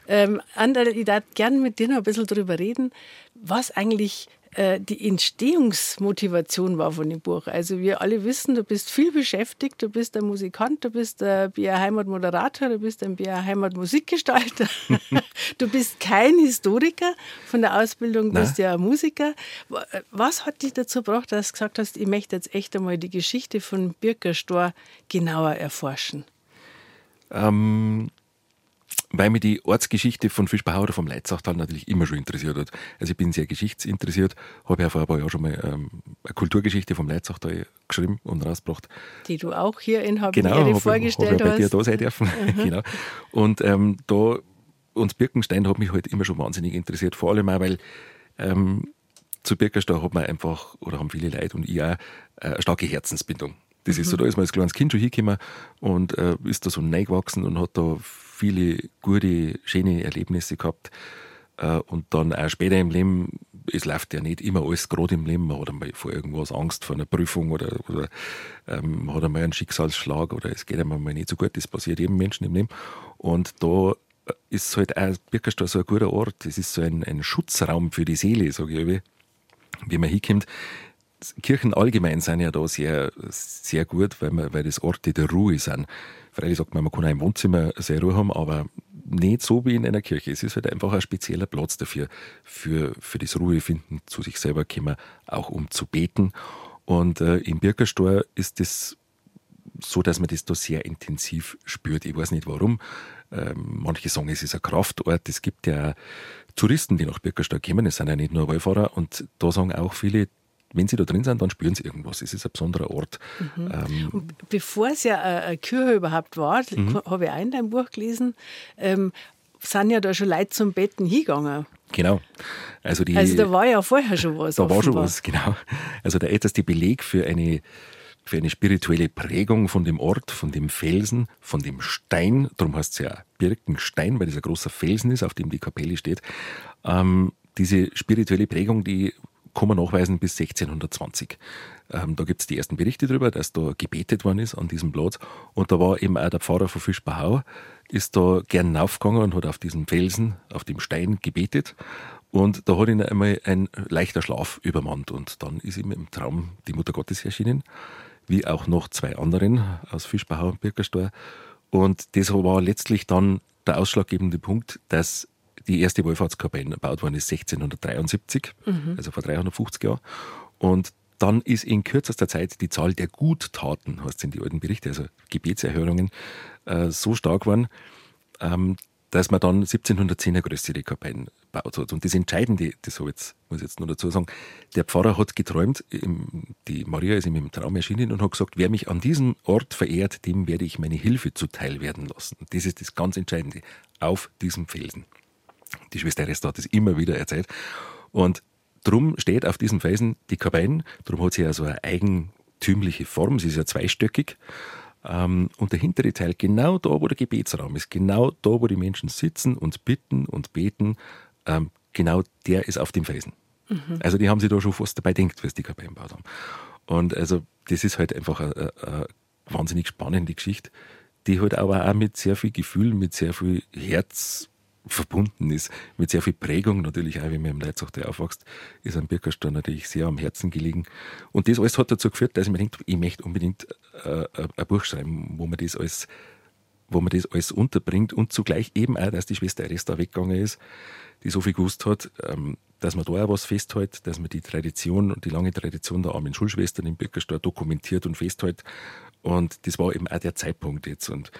Ähm, Anderl, ich darf gerne mit dir noch ein bisschen darüber reden, was eigentlich die Entstehungsmotivation war von dem Buch. Also wir alle wissen, du bist viel beschäftigt, du bist ein Musikant, du bist ein BR Heimat Moderator, du bist ein BR Heimat Musikgestalter. du bist kein Historiker von der Ausbildung, du bist ja ein Musiker. Was hat dich dazu gebracht, dass du gesagt hast, ich möchte jetzt echt einmal die Geschichte von Birkerstor genauer erforschen? Ähm, weil mich die Ortsgeschichte von Fischbau oder vom Leitzachtal natürlich immer schon interessiert hat. Also ich bin sehr geschichtsinteressiert, habe ja vor ein paar Jahren schon mal ähm, eine Kulturgeschichte vom Leitzachtal geschrieben und rausgebracht. Die du auch hier in Habitäre genau, vorgestellt habe, habe ich bei dir da sein dürfen. Mhm. genau. Und ähm, da, und Birkenstein hat mich halt immer schon wahnsinnig interessiert, vor allem auch, weil ähm, zu Birkenstein hat man einfach, oder haben viele Leute und ich auch, äh, eine starke Herzensbindung. Das mhm. ist so, da ist man als kleines Kind schon hingekommen und äh, ist da so neigewachsen und hat da viele gute, schöne Erlebnisse gehabt. Äh, und dann auch später im Leben, es läuft ja nicht immer alles gerade im Leben. Man hat einmal vor irgendwas Angst vor einer Prüfung oder, oder ähm, hat einmal einen Schicksalsschlag oder es geht einem mal nicht so gut. Das passiert jedem Menschen im Leben. Und da ist halt auch Birkenstein so ein guter Ort. Es ist so ein, ein Schutzraum für die Seele, sage ich, wie man hinkommt. Kirchen allgemein sind ja da sehr, sehr gut, weil, man, weil das Orte der Ruhe sind. Freilich sagt man, man kann auch im Wohnzimmer sehr Ruhe haben, aber nicht so wie in einer Kirche. Es ist halt einfach ein spezieller Platz dafür, für, für das Ruhefinden zu sich selber kommen, auch um zu beten. Und äh, im Birkerstor ist das so, dass man das da sehr intensiv spürt. Ich weiß nicht warum. Ähm, manche sagen, es ist ein Kraftort. Es gibt ja Touristen, die nach Birkerstor kommen. Es sind ja nicht nur Wallfahrer. Und da sagen auch viele, wenn sie da drin sind, dann spüren sie irgendwas. Es ist ein besonderer Ort. Mhm. Ähm, Bevor es ja eine Kirche überhaupt war, mhm. habe ich auch in deinem Buch gelesen, ähm, sind ja da schon Leute zum Betten hingegangen. Genau. Also, die, also da war ja vorher schon was. Da offenbar. war schon was, genau. Also der älteste Beleg für eine, für eine spirituelle Prägung von dem Ort, von dem Felsen, von dem Stein, darum heißt es ja Birkenstein, weil das ein großer Felsen ist, auf dem die Kapelle steht. Ähm, diese spirituelle Prägung, die kann man nachweisen bis 1620. Ähm, da gibt es die ersten Berichte darüber, dass da gebetet worden ist an diesem Platz. Und da war eben auch der Pfarrer von Fischbahau, ist da gern aufgegangen und hat auf diesem Felsen, auf dem Stein gebetet. Und da hat ihn einmal ein leichter Schlaf übermannt und dann ist ihm im Traum die Mutter Gottes erschienen, wie auch noch zwei anderen aus Fischbachau und Birkerstor. Und das war letztlich dann der ausschlaggebende Punkt, dass die erste Wallfahrtskapelle gebaut worden ist 1673, mhm. also vor 350 Jahren. Und dann ist in kürzester Zeit die Zahl der Guttaten, heißt es in die alten Berichte, also Gebetserhörungen, äh, so stark geworden, ähm, dass man dann 1710 eine größere Kapelle gebaut hat. Und das Entscheidende, das jetzt, muss ich jetzt nur dazu sagen, der Pfarrer hat geträumt, die Maria ist ihm im Traum erschienen und hat gesagt, wer mich an diesem Ort verehrt, dem werde ich meine Hilfe zuteil werden lassen. Und das ist das ganz Entscheidende, auf diesem Felsen. Die Schwester Resta hat das immer wieder erzählt. Und drum steht auf diesem Felsen die Kapelle, drum hat sie ja so eine eigentümliche Form, sie ist ja zweistöckig. Ähm, und der hintere Teil, genau da, wo der Gebetsraum ist, genau da, wo die Menschen sitzen und bitten und beten, ähm, genau der ist auf dem Felsen. Mhm. Also die haben sich da schon fast dabei gedacht, was die Kapelle gebaut haben. Und also das ist halt einfach eine, eine wahnsinnig spannende Geschichte, die halt aber auch mit sehr viel Gefühl, mit sehr viel Herz verbunden ist, mit sehr viel Prägung natürlich auch, wenn man im Leitzochte aufwächst, ist ein Birkerstein natürlich sehr am Herzen gelegen. Und das alles hat dazu geführt, dass ich mir denke, ich möchte unbedingt äh, ein Buch schreiben, wo man das alles wo man das alles unterbringt und zugleich eben auch, dass die Schwester Eresta weggegangen ist, die so viel gewusst hat, ähm, dass man da auch was festhält, dass man die Tradition und die lange Tradition der armen Schulschwestern im Birkerstein dokumentiert und festhält. Und das war eben auch der Zeitpunkt jetzt. Und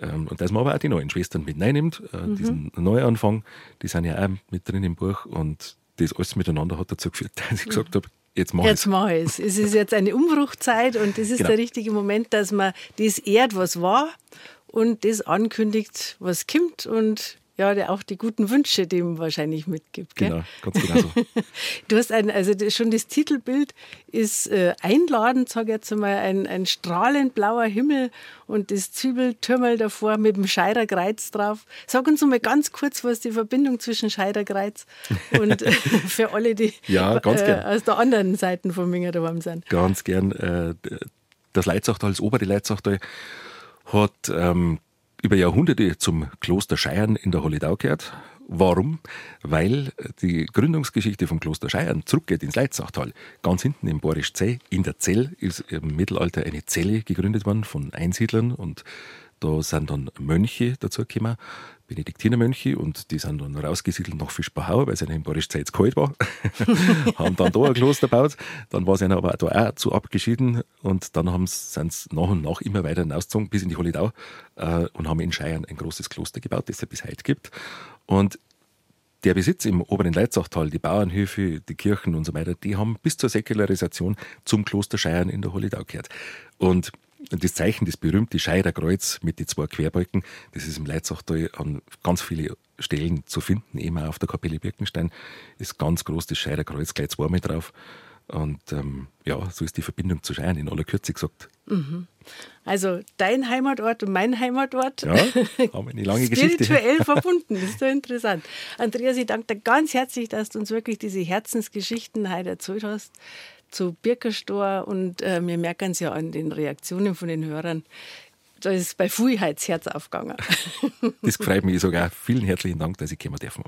ähm, und dass man aber auch die neuen Schwestern mit reinnimmt, äh, mhm. diesen Neuanfang, die sind ja auch mit drin im Buch und das alles miteinander hat dazu geführt, dass ich gesagt habe, Jetzt mache ich mach es. Es ist jetzt eine Umbruchzeit und das ist genau. der richtige Moment, dass man das ehrt, was war und das ankündigt, was kommt und ja, der auch die guten Wünsche dem wahrscheinlich mitgibt. Gell? Genau, ganz genau so. du hast ein, also schon das Titelbild ist äh, einladend, sage ich jetzt einmal, ein, ein strahlend blauer Himmel und das Zwiebeltürmel davor mit dem Scheiderkreuz drauf. Sag uns mal ganz kurz, was die Verbindung zwischen Scheiderkreuz und äh, für alle, die ja, ganz äh, aus der anderen Seite von Minger daheim sind. Ganz gern. Äh, das Leitzachtal, das obere Leitzachtal, hat ähm, über Jahrhunderte zum Kloster Scheiern in der Holledau gehört. Warum? Weil die Gründungsgeschichte vom Kloster Scheiern zurückgeht ins Leitzachtal. Ganz hinten im Borisch Zeh, in der Zell, ist im Mittelalter eine Zelle gegründet worden von Einsiedlern und da sind dann Mönche dazu gekommen, Benediktinermönche, und die sind dann rausgesiedelt nach Fischbachau, weil es ihnen in Borisch Zeit kalt war. haben dann da ein Kloster gebaut. Dann war es ihnen aber da auch zu abgeschieden und dann haben sind sie nach und nach immer weiter hinausgezogen bis in die Holidau äh, und haben in Scheiern ein großes Kloster gebaut, das es bis heute gibt. Und der Besitz im oberen Leitzachtal, die Bauernhöfe, die Kirchen und so weiter, die haben bis zur Säkularisation zum Kloster Scheiern in der Holidau gehört. Und das Zeichen, das berühmte Scheider Kreuz mit den zwei Querbalken, das ist im Leitzachtal an ganz vielen Stellen zu finden, eben auch auf der Kapelle Birkenstein, ist ganz groß das Scheider Kreuz, gleich zweimal drauf. Und ähm, ja, so ist die Verbindung zu Scheiern in aller Kürze gesagt. Mhm. Also dein Heimatort und mein Heimatort. Ja, haben eine lange Geschichte. Spirituell verbunden, das ist so interessant. Andreas, ich danke dir ganz herzlich, dass du uns wirklich diese Herzensgeschichten heute erzählt hast zu Birkerstor und äh, wir merken es ja an den Reaktionen von den Hörern, da ist bei Fullheit das Herz aufgegangen. das freut mich sogar. Vielen herzlichen Dank, dass ich kommen dürfen.